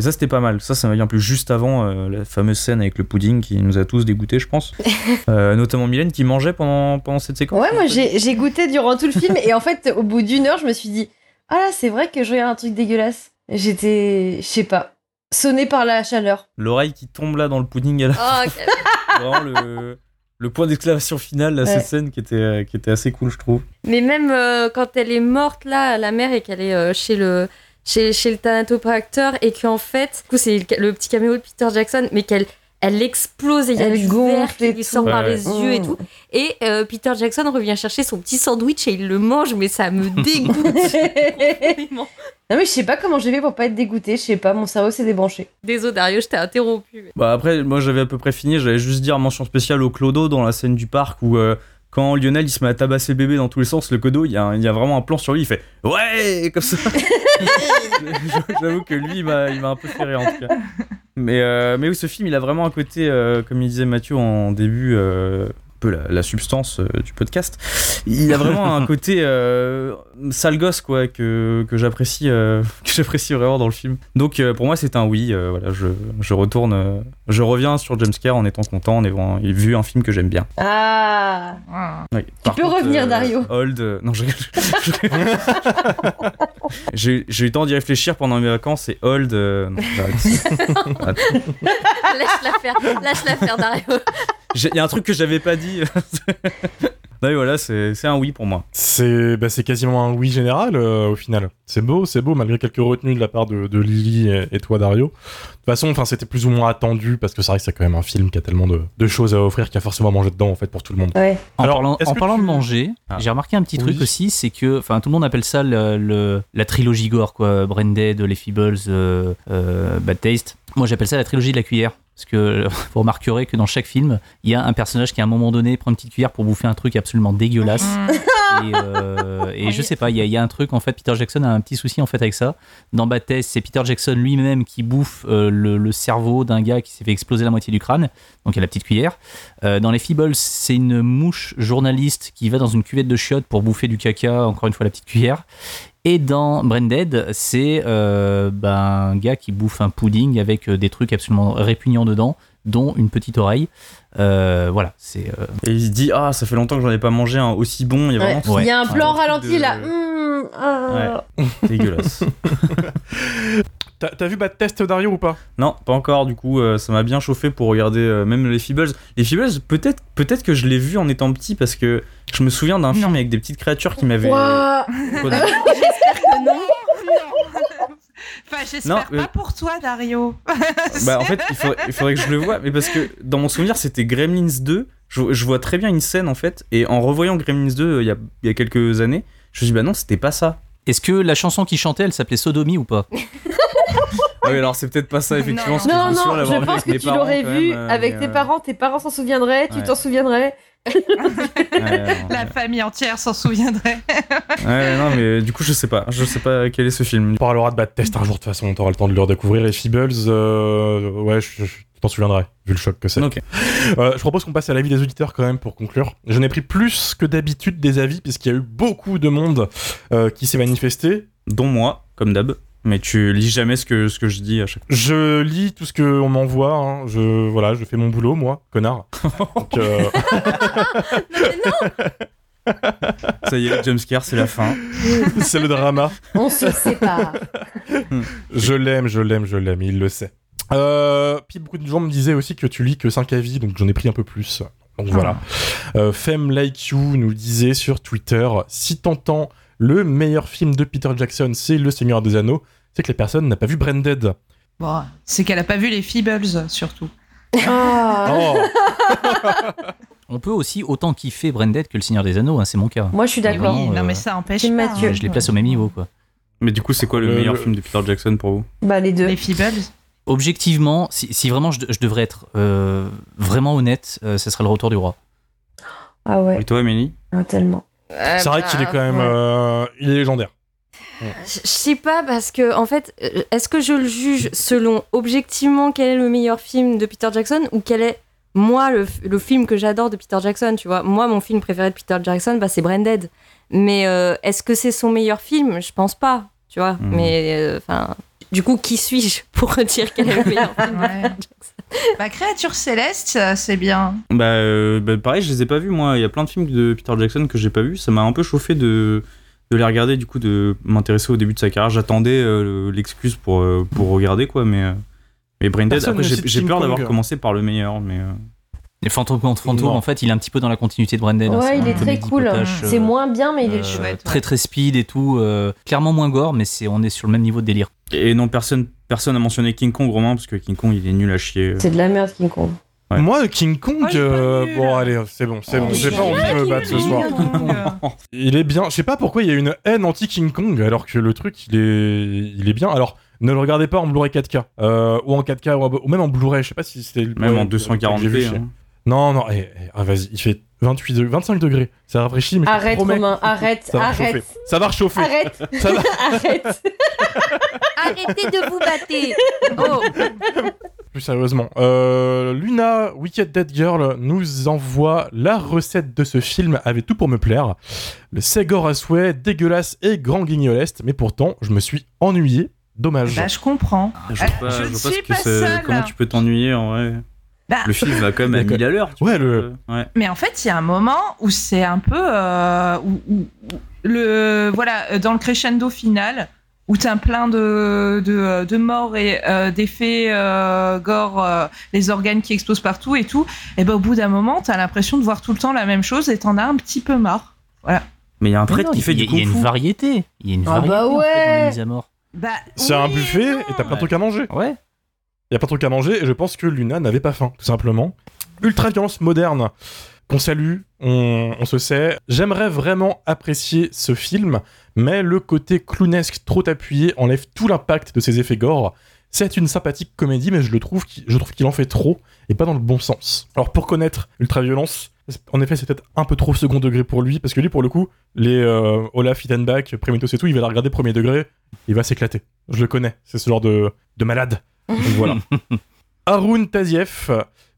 et ça, c'était pas mal. Ça, ça m'a bien plu juste avant euh, la fameuse scène avec le pudding qui nous a tous dégoûtés, je pense. Euh, notamment Mylène qui mangeait pendant, pendant cette séquence. Ouais, moi j'ai goûté durant tout le film et en fait au bout d'une heure je me suis dit ah là c'est vrai que je regarde un truc dégueulasse. J'étais, je sais pas, sonnée par la chaleur. L'oreille qui tombe là dans le pudding à la Oh, quel- vraiment le, le point d'exclamation final à Ouais. cette scène qui était, euh, qui était assez cool, je trouve. Mais même euh, quand elle est morte, là, la mère, et qu'elle est euh, chez le. Chez, chez le thanatopracteur et qu'en fait, du coup, c'est le, le petit caméo de Peter Jackson, mais qu'elle elle explose et il y a Elle du verre qui lui sort par les yeux et Mm. tout. Et euh, Peter Jackson revient chercher son petit sandwich et il le mange, mais ça me dégoûte. Non mais je sais pas comment j'ai fait pour pas être dégoûtée, je sais pas, mon cerveau s'est débranché. Désolé Dario, je t'ai interrompu. Bah après, moi j'avais à peu près fini, j'allais juste dire mention spéciale au Clodo dans la scène du parc où euh, quand Lionel il se met à tabasser le bébé dans tous les sens, le Clodo, il y, a un- il y a vraiment un plan sur lui, il fait Ouais comme ça. J'avoue que lui il m'a un peu rire en tout cas. Mais, euh, mais oui, ce film il a vraiment un côté, euh, comme il disait Mathieu en début, euh, peu la, la substance euh, du podcast. Il a vraiment un côté euh, sale gosse quoi que, que j'apprécie euh, que j'apprécie vraiment dans le film. Donc euh, pour moi c'est un oui. euh, voilà, je, je retourne, euh, je reviens sur James Care en étant content, en ayant vu un film que j'aime bien. Ah Ah. Oui. Par peux revenir, Dario. Old, euh, non je. J'ai eu le temps d'y réfléchir pendant mes vacances et Old. euh, non, j'arrête. Lâche-la faire, lâche-la faire Dario. J'ai- Il y a un truc que j'avais pas dit. non, mais voilà, c'est un oui pour moi. C'est bah, quasiment un oui général euh, au final. C'est beau, c'est beau, malgré quelques retenues de la part de, de Lily et, et toi, Dario. De toute façon, enfin, c'était plus ou moins attendu parce que c'est vrai que c'est quand même un film qui a tellement de, de choses à offrir qu'il y a forcément à manger dedans en fait pour tout le monde. Ouais. En Alors, parlant, en parlant tu- de manger, Ah. j'ai remarqué un petit Oui. truc aussi, c'est que, enfin, tout le monde appelle ça le, le- la trilogie gore, quoi. Branded, Les Feebles, euh, euh, Bad Taste. Moi, j'appelle ça la trilogie de la cuillère. Parce que vous remarquerez que dans chaque film, il y a un personnage qui à un moment donné prend une petite cuillère pour bouffer un truc absolument dégueulasse. Mm. et, euh, et je sais pas, il y, a- il y a un truc en fait. Peter Jackson a un petit souci en fait avec ça. Dans Bad Taste, c'est Peter Jackson lui-même qui bouffe euh, le, le cerveau d'un gars qui s'est fait exploser la moitié du crâne. Donc il y a la petite cuillère. Euh, dans les Feebles, c'est une mouche journaliste qui va dans une cuvette de chiottes pour bouffer du caca. Encore une fois, la petite cuillère. Et dans Branded, c'est euh, ben, un gars qui bouffe un pudding avec euh, des trucs absolument répugnants dedans, dont une petite oreille. Euh, voilà, c'est. euh, Et il se dit Ah, ça fait longtemps que j'en ai pas mangé un aussi bon. Il y a Ouais. vraiment Ouais. Il y a un Ouais. plan ralenti de- là. Hum, ah. dégueulasse. T'as t'as vu Bad Test Dario ou pas? Non, pas encore. Du coup, euh, ça m'a bien chauffé pour regarder euh, même les Feebles. Les Feebles, peut-être, peut-être que je l'ai vu en étant petit parce que je me souviens d'un film avec des petites créatures qui m'avaient de- J'espère que non. Enfin, j'espère Non, euh, pas pour toi, Dario. Bah en fait, il faudrait, il faudrait que je le voie, mais parce que dans mon souvenir, c'était Gremlins 2. Je, je vois très bien une scène en fait, et en revoyant Gremlins 2 euh, il y a, il y a quelques années, je me suis dit bah non, c'était pas ça. Est-ce que la chanson qu'il chantait, elle s'appelait Sodomie ou pas? Ah oui, alors c'est peut-être pas ça effectivement. Non. Non, non, l'avoir je pense que tu l'aurais vu même, euh, avec tes parents, tes parents s'en souviendraient, tu Ouais. t'en souviendrais. La famille entière s'en souviendrait. ouais, non, mais du coup, je sais pas. Je sais pas quel est ce film. On parlera de Bad Test un jour, de toute façon, t'auras le temps de le redécouvrir. Et Feebles, euh, ouais, je, t'en souviendrai, vu le choc que c'est. Ok. Euh, je propose qu'on passe à l'avis des auditeurs quand même pour conclure. Je n'ai pris plus que d'habitude des avis, puisqu'il y a eu beaucoup de monde euh, qui s'est manifesté. Dont moi, comme d'hab. Mais tu lis jamais ce que, ce que je dis à chaque fois. Je lis tout ce qu'on m'envoie, hein. je, voilà, je fais mon boulot, moi, connard. Donc, euh, Non, mais non. Ça y est, jumpscare, c'est la fin. c'est le drama. On se sépare. Je l'aime, je l'aime, je l'aime, il le sait. Euh, puis beaucoup de gens me disaient aussi que tu lis que 5 avis, donc j'en ai pris un peu plus. Donc voilà. Euh, Femme Like You nous disait sur Twitter si t'entends le meilleur film de Peter Jackson, c'est Le Seigneur des Anneaux, c'est que la personne n'a pas vu Branded. Bon, c'est qu'elle a pas vu les Feebles, surtout. Ah. Oh On peut aussi autant kiffer Branded que Le Seigneur des Anneaux, hein, c'est mon cas. Moi, je suis d'accord. oui. Non, euh, mais ça empêche pas. Mathieu. hein. Je les place au même niveau, quoi. Mais du coup, c'est quoi le Le- meilleur le- film de Peter Jackson pour vous? Bah, les deux. Les Feebles. Objectivement, si, si vraiment je, je devrais être euh, vraiment honnête, euh, ce serait Le Retour du Roi. Ah ouais, Et toi, Amélie? Ah, tellement. C'est vrai qu'il est quand même. ouais. euh, il est légendaire. Je je sais pas parce que en fait, euh, est-ce que je le juge selon objectivement quel est le meilleur film de Peter Jackson ou quel est moi le, le film que j'adore de Peter Jackson, tu vois? Moi, mon film préféré de Peter Jackson, bah, c'est Branded. Mais euh, est-ce que c'est son meilleur film? Je pense pas, tu vois? Mhm. Mais euh, enfin, du coup, qui suis-je pour dire quel est le meilleur film Ouais. Bah, Créature Céleste, c'est bien. bah, euh, bah, pareil, je les ai pas vus moi. Il y a plein de films de Peter Jackson que j'ai pas vus. Ça m'a un peu chauffé de, de les regarder, du coup, de m'intéresser au début de sa carrière. J'attendais euh, l'excuse pour, euh, pour regarder, quoi. Mais, mais Brain Dead, Personne après, j'ai peur d'avoir commencé par le meilleur. Mais, euh, Et Fantôme contre Fantôme, Non. en fait, il est un petit peu dans la continuité de Branded. hein, c'est Ouais, il est très cool. C'est euh, moins bien, mais il est euh, chouette. très très speed et tout. euh, clairement moins gore, mais c'est on est sur le même niveau de délire. Et non, personne personne n'a mentionné King Kong, Romain, parce que King Kong, il est nul à chier. C'est de la merde, King Kong. Ouais. Moi, King Kong, Oh, euh, bon, allez, c'est bon, c'est bon. Oh, J'ai il pas est envie de me battre ce soir. Euh, Il est bien. Je sais pas pourquoi il y a une haine anti-King Kong alors que le truc il est, il est bien. Alors ne le regardez pas en Blu-ray 4K euh, ou en 4K ou, ou même en Blu-ray. Je sais pas si c'était le Même en que j'ai vu 240p. chez- hein. Non non. eh, eh, ah, vas-y, il fait 28 degrés, 25 degrés. Ça rafraîchit mais je te Arrête, promets, Romain, arrête, ça va arrête. réchauffer. Ça va réchauffer. Arrête, Ça va. arrête. Arrêtez de vous battre Oh Plus sérieusement, euh, Luna Wicked Dead Girl nous envoie la recette de ce film avait tout pour me plaire. Le Ségor à souhait, dégueulasse et grand guignoleste, mais pourtant je me suis ennuyé. Dommage. Bah, je comprends. Je Euh, vois pas, je vois pas suis ce que pas c'est- seule. comment tu peux t'ennuyer en vrai? Bah, Le film va quand même à D'accord. 1000 à l'heure. Ouais, le- Ouais. Mais en fait, il y a un moment où c'est un peu euh, où, où- où le voilà euh, dans le crescendo final où t'as plein de de, de morts et euh, d'effets euh, gore, euh, les organes qui explosent partout et tout. Et ben au bout d'un moment, t'as l'impression de voir tout le temps la même chose et t'en as un petit peu marre. Mais il y a un prêtre Non, qui fait il y, du a- il y a kung une variété. Il y a une Ah variété bah en fait, dans ouais. les mises à mort. Bah, C'est un buffet non. et t'as plein de Ouais. trucs à manger. Ouais. Il y a plein de trucs à manger et je pense que Luna n'avait pas faim, tout simplement. Ultra violence moderne. Qu'on salue, on, se sait. J'aimerais vraiment apprécier ce film, mais le côté clownesque trop appuyé enlève tout l'impact de ses effets gore. C'est une sympathique comédie, mais je le trouve, qu'il- en fait trop et pas dans le bon sens. Alors pour connaître l'ultra-violence, en effet, c'est peut-être un peu trop second degré pour lui, parce que lui, pour le coup, les euh, Olaf, Hittenbach, Primitos et tout, il va la regarder premier degré, il va s'éclater. Je le connais, c'est ce genre de malade. Donc voilà. Haroun Tazieff,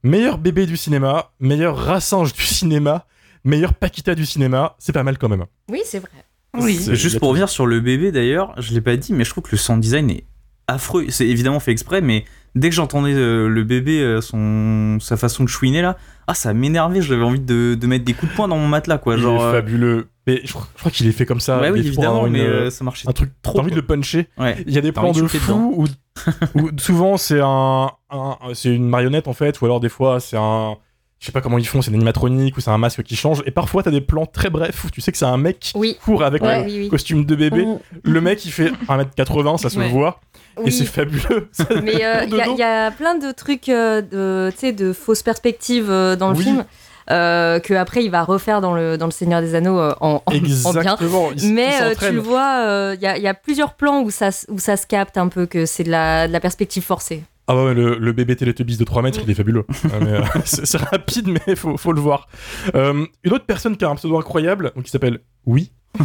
meilleur bébé du cinéma, meilleur rassange du cinéma, meilleur Paquita du cinéma, c'est pas mal quand même. Oui, c'est vrai. Oui. Juste pour revenir sur le bébé d'ailleurs, je l'ai pas dit, mais je trouve que le sound design est affreux. C'est évidemment fait exprès, mais dès que j'entendais euh, le bébé, euh, son, sa façon de chouiner là, ah ça m'énervait, j'avais envie de, de mettre des coups de poing dans mon matelas quoi. Il Genre, est euh, fabuleux. Mais je, crois- qu'il est fait comme ça. ouais, il oui, évidemment, une- mais euh, ça marchait un truc trop, T'as envie de le puncher. Ouais. Il y a des plans de fou où, où souvent c'est un, un- c'est une marionnette en fait, ou alors des fois c'est un, je sais pas comment ils font, c'est une animatronique ou c'est un masque qui change. Et parfois t'as des plans très brefs où tu sais que c'est un mec qui Oui. court avec Ouais, le oui, oui. costume de bébé. Mm. Le mec il fait 1m80, ça se Ouais. voit, et c'est fabuleux. Mais euh, il de y, a- dos. y a plein de trucs euh, de, fausses perspectives euh, dans le film euh, que après il va refaire dans le, dans le Seigneur des Anneaux euh, en, en- en bien. Exactement. il Mais euh, tu le vois, il y, a, y a plusieurs plans où ça, où ça se capte un peu que c'est de la, de la perspective forcée. Ah ouais, le, le bébé Teletubbies de 3 mètres, il est fabuleux. Ah, mais, euh, c'est c'est rapide, mais faut, faut le voir. Euh, une autre personne qui a un pseudo incroyable, donc qui s'appelle Oui.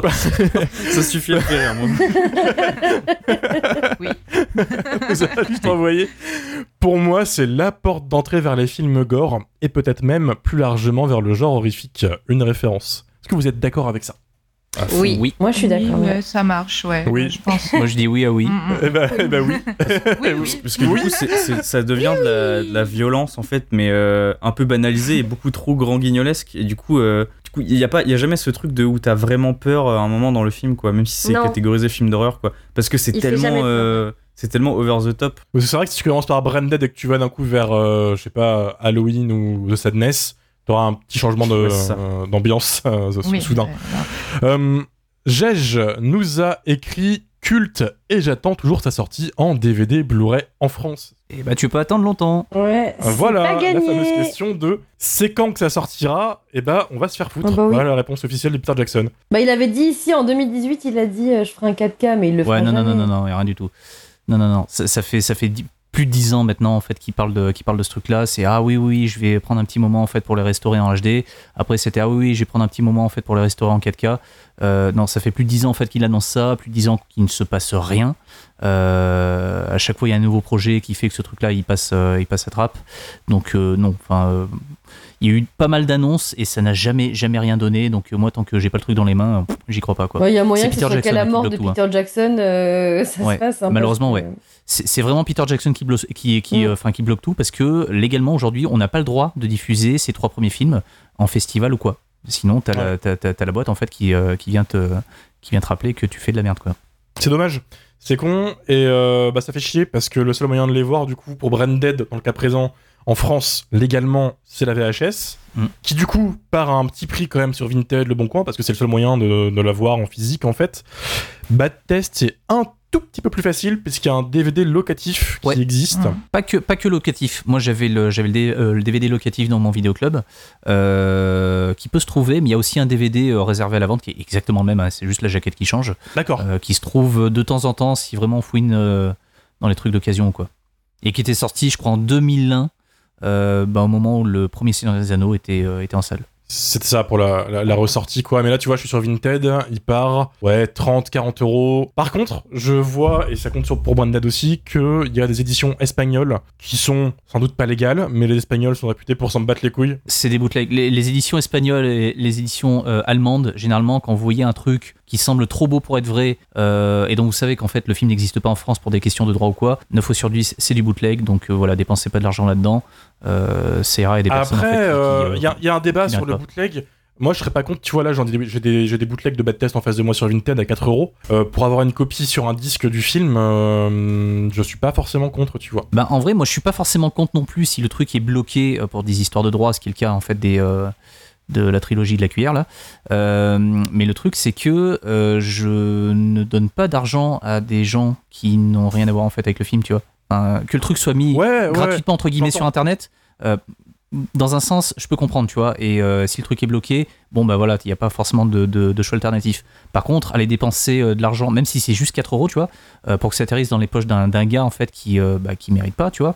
Ça suffit à faire rire, moi. Vous avez juste envoyé. Pour moi, c'est la porte d'entrée vers les films gore et peut-être même plus largement vers le genre horrifique. Une référence. Est-ce que vous êtes d'accord avec ça? Oui. Oui. Moi, je suis d'accord. Oui, ouais. ça marche, ouais. Oui. Je pense. Moi je dis oui à oui. Mm, mm. Eh ben, eh ben oui. Oui, oui. Parce que du coup, ça devient de la, de la violence en fait, mais euh, un peu banalisé et beaucoup trop grand guignolesque. Et du coup, euh, coup, il y a pas, il y a jamais ce truc de où t'as vraiment peur à un moment dans le film, quoi. Même si c'est Non. catégorisé film d'horreur, quoi. Parce que c'est Il tellement, euh, c'est tellement over the top. C'est vrai que si tu commences par Branded et que tu vas d'un coup vers, euh, je sais pas, Halloween ou The Sadness, t'auras un petit changement de- euh, d'ambiance euh, sou- Oui, soudain. Euh, Gege nous a écrit culte et j'attends toujours sa sortie en DVD Blu-ray en France. Et bah tu peux attendre longtemps. Ouais, c'est Voilà pas la gagné. fameuse question de c'est quand que ça sortira? Et bah on va se faire foutre. Ah bah oui. Voilà la réponse officielle de Peter Jackson. Bah, il avait dit ici en 2018, il a dit euh, je ferai un 4K, mais il le fera Ouais, non, non, jamais. non, non, non, y a rien du tout. Non, non, non. Ça, ça fait, ça fait plus de 10 ans maintenant en fait qu'il parle de, qu'il parle de ce truc-là. C'est ah oui, oui, je vais prendre un petit moment en fait pour les restaurer en HD. Après c'était ah oui, oui, je vais prendre un petit moment en fait pour les restaurer en 4K. Euh, non, ça fait plus de 10 ans en fait qu'il annonce ça, plus de 10 ans qu'il ne se passe rien. Euh, à chaque fois, il y a un nouveau projet qui fait que ce truc-là, il passe, euh, passe à trappe. Donc euh, non, enfin, il y a eu pas mal d'annonces et ça n'a jamais, jamais rien donné. Donc euh, moi, tant que j'ai pas le truc dans les mains, j'y crois pas quoi. Ouais, il y a moyen C'est que ce soit la mort de tout, hein. Peter Jackson, euh, ça Ouais, se passe. hein, malheureusement, que- C'est c'est vraiment Peter Jackson qui, blo- qui, qui, Mm. euh, qui bloque tout parce que légalement aujourd'hui, on n'a pas le droit de diffuser ces trois premiers films en festival ou quoi. Sinon, t'as la, t'as la boîte en fait qui, euh, qui, vient te, qui vient te rappeler que tu fais de la merde quoi. C'est dommage. C'est con et euh, bah, ça fait chier parce que le seul moyen de les voir du coup pour Branded dans le cas présent en France légalement c'est la VHS Mm. qui du coup part à un petit prix quand même sur Vinted le bon coin parce que c'est le seul moyen de, de la voir en physique en fait. Bad Test c'est un tout petit peu plus facile puisqu'il y a un DVD locatif qui Ouais. existe. Mm. Pas que, pas que locatif. Moi, j'avais le, j'avais le, D- euh, le DVD locatif dans mon vidéoclub euh, qui peut se trouver, mais il y a aussi un DVD euh, réservé à la vente qui est exactement le même. hein, c'est juste la jaquette qui change, D'accord. euh, qui se trouve de temps en temps si vraiment on fouine dans les trucs d'occasion ou quoi. Et qui était sorti, je crois, en 2001, euh, bah, au moment où le premier Seigneur des Anneaux était, euh, était en salle. C'était ça pour la, la, la ressortie, quoi. Mais là, tu vois, je suis sur Vinted, il part, ouais, 30, 40 euros. Par contre, je vois, et ça compte sur, pour Branded aussi, qu'il y a des éditions espagnoles qui sont sans doute pas légales, mais les Espagnols sont réputés pour s'en battre les couilles. C'est des bootlegs. Les, les éditions espagnoles et les éditions euh, allemandes, généralement, quand vous voyez un truc qui semble trop beau pour être vrai, euh, et dont vous savez qu'en fait le film n'existe pas en France pour des questions de droit ou quoi, 9 fois sur 10, c'est du bootleg, donc euh, voilà, dépensez pas de l'argent là-dedans. C'est rare et des personnes en Après, fait, qui, euh, il y, a- il y a un débat sur le pas. bootleg. Moi, je serais pas contre, tu vois, là, j'ai des, des bootlegs de bad test en face de moi sur Vinted à 4 euros. Pour avoir une copie sur un disque du film, euh, je suis pas forcément contre, tu vois. Ben, en vrai, moi je suis pas forcément contre non plus si le truc est bloqué pour des histoires de droit, ce qui est le cas en fait des, euh, de la trilogie de la cuillère là. Euh, mais le truc c'est que euh, je ne donne pas d'argent à des gens qui n'ont rien à voir en fait avec le film, tu vois. Enfin, que le truc soit mis Ouais, ouais. gratuitement entre guillemets sur internet. euh, dans un sens, je peux comprendre, tu vois. Et si le truc est bloqué, bon, bah voilà, il n'y a pas forcément de, de- de choix alternatif. Par contre, aller dépenser de l'argent, même si c'est juste 4 euros, tu vois, pour que ça atterrisse dans les poches d'un gars, en fait, qui, bah, qui mérite pas, tu vois,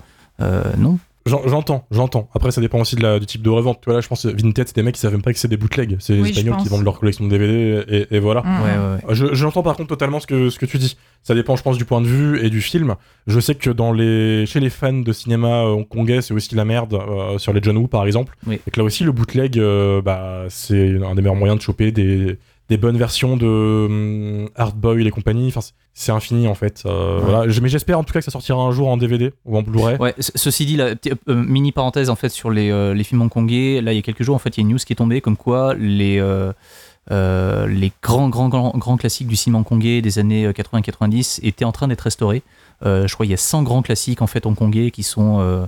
non. J'en- J'entends, j'entends. Après, ça dépend aussi de la, du type de revente. Tu vois, là, je pense que Vinted, c'est des mecs qui savent même pas que c'est des bootlegs. C'est les Oui, Espagnols qui vendent leur collection de DVD et, et voilà. Mm. Ouais, ouais, ouais. Je- J'entends par contre totalement ce que, ce que tu dis. Ça dépend, je pense, du point de vue et du film. Je sais que dans les, chez les fans de cinéma hongkongais, c'est aussi la merde euh, sur les John Woo, par exemple. Oui. Et que là aussi, le bootleg, euh, bah, c'est un des meilleurs moyens de choper des, des bonnes versions de hum, Hardboil et compagnie. Enfin, c'est- infini en fait. Euh, voilà. Mais j'espère en tout cas que ça sortira un jour en DVD ou en Blu-ray. Ouais, ce- ceci dit, la petit- euh, mini parenthèse en fait sur les, euh, les films hongkongais. Là, il y a quelques jours, en fait, il y a une news qui est tombée comme quoi les euh, euh, les grands, grands, grands, grands classiques du cinéma hongkongais des années 80-90 étaient en train d'être restaurés. Euh, je crois qu'il y a 100 grands classiques en fait hongkongais qui sont euh,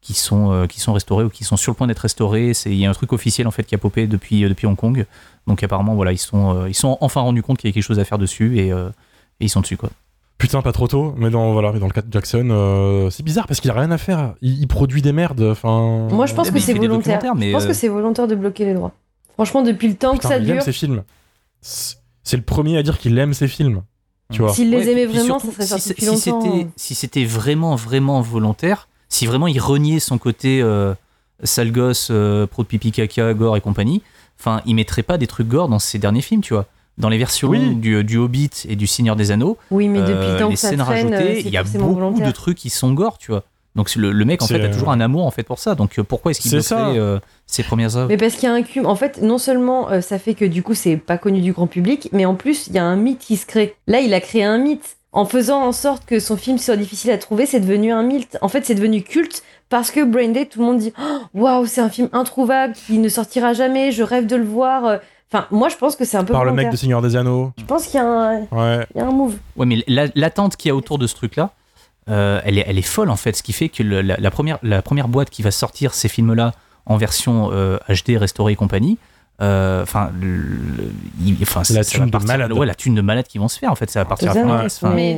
qui sont euh, qui sont restaurés ou qui sont sur le point d'être restaurés. Il y a un truc officiel en fait qui a popé depuis euh, depuis Hong Kong. Donc apparemment voilà, ils sont euh, ils sont enfin rendus compte qu'il y a quelque chose à faire dessus et, euh, et ils sont dessus quoi. Putain, pas trop tôt. Mais dans, voilà, mais dans le cas de Jackson, euh, c'est bizarre parce qu'il a rien à faire. Il, il produit des merdes. Enfin. Moi, je pense que c'est volontaire. Je pense euh, que c'est volontaire de bloquer les droits. Franchement, depuis le temps Putain, que ça il aime dure, ses films. C'est le premier à dire qu'il aime ses films. Tu vois. s'il les Ouais, aimait vraiment, surtout, ça serait sorti si, longtemps. c'était si c'était vraiment vraiment volontaire, si vraiment il reniait son côté euh, sale gosse, euh, pro de pipi caca, gore et compagnie, enfin il mettrait pas des trucs gore dans ses derniers films, tu vois. Dans les versions Oui. du, du Hobbit et du Seigneur des Anneaux, Oui, mais depuis euh, les que scènes traîne, euh, rajoutées, c'est il y a beaucoup volontaire. de trucs qui sont gore, tu vois. Donc le, le mec en fait a toujours euh, un amour en fait pour ça. Donc euh, pourquoi est-ce qu'il bloquerait euh, ses premières œuvres Mais parce qu'il y a un cum. En fait, non seulement euh, ça fait que du coup c'est pas connu du grand public, mais en plus il y a un mythe qui se crée. Là, il a créé un mythe en faisant en sorte que son film soit difficile à trouver. C'est devenu un mythe. En fait, c'est devenu culte parce que Brain Dead, tout le monde dit Oh, waouh, c'est un film introuvable qui ne sortira jamais. Je rêve de le voir. Euh, Enfin, moi, je pense que c'est un peu Par le mec de Seigneur des Anneaux. Je pense qu'il y, a un- Ouais. il y a un move. Ouais, mais la- l'attente qu'il y a autour de ce truc-là, euh, elle, est, elle est folle en fait. Ce qui fait que le- la, la première, la première boîte qui va sortir ces films-là en version euh, HD, restaurée et compagnie, enfin, il- enfin, La thune de malade. Ouais, la thune de malade qui vont se faire en fait. Ça va partir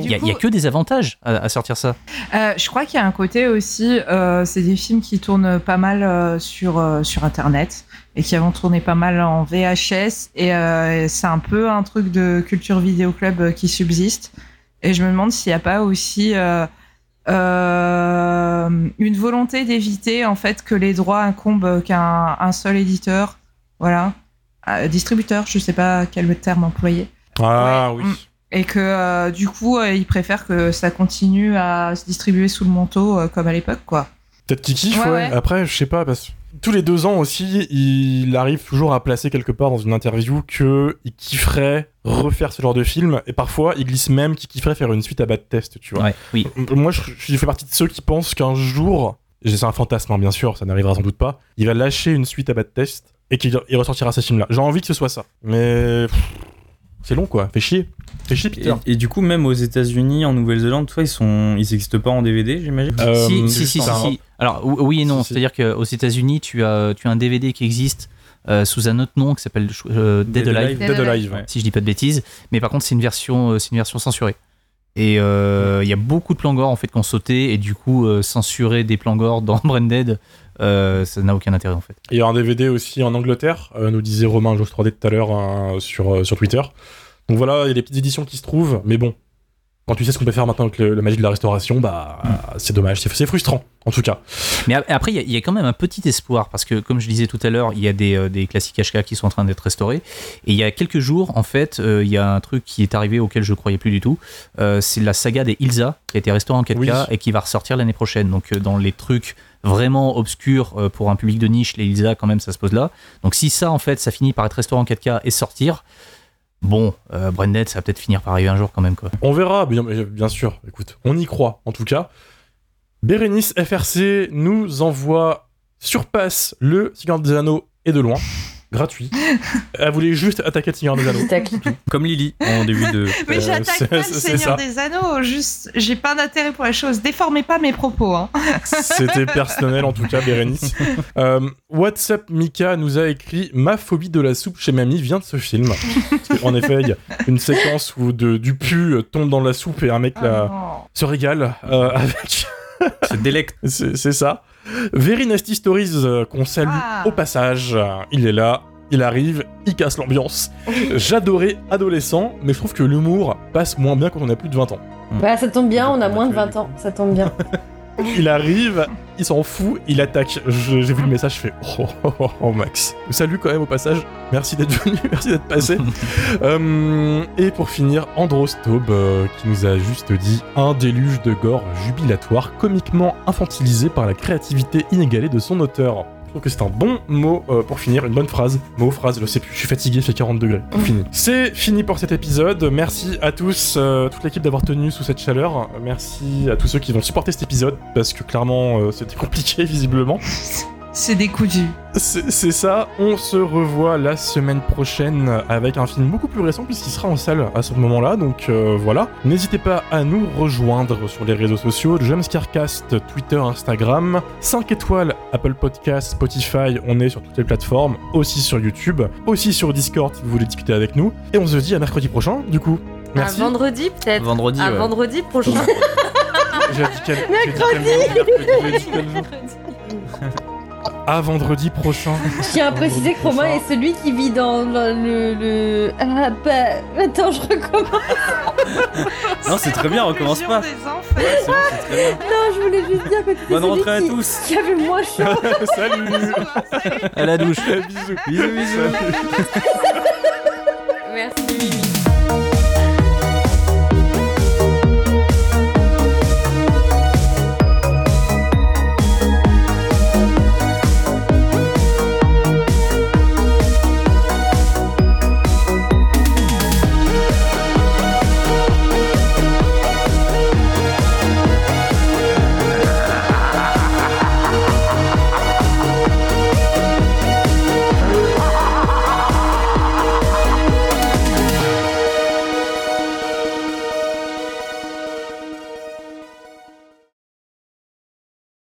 Il y, y a que des avantages à, à sortir ça. Euh, je crois qu'il y a un côté aussi, euh, c'est des films qui tournent pas mal euh, sur, euh, sur Internet et qui vont tourner pas mal en VHS. Et euh, c'est un peu un truc de culture vidéo club euh, qui subsiste. Et je me demande s'il n'y a pas aussi euh, euh, une volonté d'éviter en fait que les droits incombent qu'à un, un seul éditeur, voilà, Euh, distributeur, je sais pas quel terme employer Ah Ouais. oui. Mm. et que euh, du coup euh, ils préfèrent que ça continue à se distribuer sous le manteau euh, comme à l'époque quoi. Peut-être qu'il kiffe, Ouais, ouais. ouais. Après, je sais pas, parce que tous les deux ans aussi, il arrive toujours à placer quelque part dans une interview que il kifferait refaire ce genre de film, et parfois il glisse même qu'il kifferait faire une suite à bad test, tu vois. Ouais, oui. Moi, je, je fais partie de ceux qui pensent qu'un jour, c'est un fantasme, hein, bien sûr, ça n'arrivera sans doute pas, il va lâcher une suite à bad test et qu'il il ressortira ce film-là. J'ai envie que ce soit ça, mais c'est long quoi, fait chier, fait chier Peter. Et, et du coup, même aux États-Unis, en Nouvelle-Zélande, ça, ils sont, ils existent pas en DVD, j'imagine? Euh, si, si, si, si, un- si. Alors ou- oui et non. Si, si. C'est-à-dire qu'aux États-Unis, tu as, tu as un DVD qui existe euh, sous un autre nom qui s'appelle euh, Dead, Dead Alive. Alive. Dead Alive. Ouais. si je dis pas de bêtises. Mais par contre, c'est une version, euh, c'est une version censurée. Et euh, il y a beaucoup de plans gore en fait qui ont sauté et du coup euh, censurer des plans gore dans Branded, euh, ça n'a aucun intérêt en fait. Il y a un DVD aussi en Angleterre, euh, nous disait Romain Josh 3D tout à l'heure hein, sur, euh, sur Twitter. Donc voilà, il y a des petites éditions qui se trouvent, mais bon, quand tu sais ce qu'on peut faire maintenant avec le, la magie de la restauration, bah c'est dommage, c'est frustrant en tout cas. Mais a- après, il y a- il y, a quand même un petit espoir parce que, comme je disais tout à l'heure, il y a des, euh, des classiques HK qui sont en train d'être restaurés. Et il y a quelques jours, en fait, euh, il y a un truc qui est arrivé auquel je croyais plus du tout. Euh, c'est la saga des Ilsa qui a été restaurée en 4K Oui. et qui va ressortir l'année prochaine. Donc, dans les trucs vraiment obscurs euh, pour un public de niche, les Ilsa, quand même, ça se pose là. Donc, si ça, en fait, ça finit par être restauré en 4K et sortir. Bon, euh, ça va peut-être finir par arriver un jour quand même, quoi. On verra, bien, bien sûr, écoute, on y croit en tout cas. Bérénice FRC nous envoie sur passe le Seigneur des Anneaux et de loin, gratuit. Elle voulait juste attaquer le Seigneur des Anneaux. Comme Lily en début de. Mais Euh, j'attaque c'est- pas le Seigneur ça. des Anneaux, juste j'ai pas d'intérêt pour la chose. Déformez pas mes propos. Hein. C'était personnel en tout cas, Bérénice. Euh, WhatsApp Mika nous a écrit Ma phobie de la soupe chez mamie vient de ce film. Parce qu'en effet, il y a une séquence où de, du pu tombe dans la soupe et un mec non. se régale euh, avec. Se délecte. C'est ça. Very Nasty Stories euh, qu'on salue Ah. au passage. Il est là, il arrive, il casse l'ambiance. J'adorais adolescent, mais je trouve que l'humour passe moins bien quand on a plus de 20 ans. Bah, ça tombe bien, on a moins de 20 ans. Ça tombe bien. Il arrive, il s'en fout, il attaque. J'ai vu le message, je fais oh, oh, oh, oh, Max. Salut quand même au passage. Merci d'être venu, merci d'être passé. Euh, et pour finir, Andros Taube euh, qui nous a juste dit un déluge de gore jubilatoire, comiquement infantilisé par la créativité inégalée de son auteur. Je trouve que c'est un bon mot euh, pour finir, une bonne phrase. Mot, phrase, je sais plus, je suis fatigué, il fait 40 degrés. Fini. C'est fini pour cet épisode. Merci à tous, euh, toute l'équipe d'avoir tenu sous cette chaleur. Merci à tous ceux qui vont supporter cet épisode, parce que clairement, euh, c'était compliqué visiblement. C'est des coups durs. C'est ça, on se revoit la semaine prochaine avec un film beaucoup plus récent puisqu'il sera en salle à ce moment-là, donc euh, voilà. N'hésitez pas à nous rejoindre sur les réseaux sociaux, Jumpscarecast, Twitter, Instagram, 5 étoiles, Apple Podcast, Spotify, on est sur toutes les plateformes, aussi sur YouTube, aussi sur Discord si vous voulez discuter avec nous. Et on se dit à mercredi prochain, du coup. Merci. À vendredi peut-être. Vendredi, À ouais. vendredi prochain. J'ai À vendredi prochain. Je tiens à préciser que Romain est celui qui vit dans le. le, le- Ah, bah. Attends, je recommence. Non, c'est très bien, recommence pas. Des enfants. C'est bon, c'est très bien. Non, je voulais juste dire que tu Bonne rentrée à qui, tous. qui avait moins chaud. Salut À la douche. Bisous Bisous, bisous. Salut.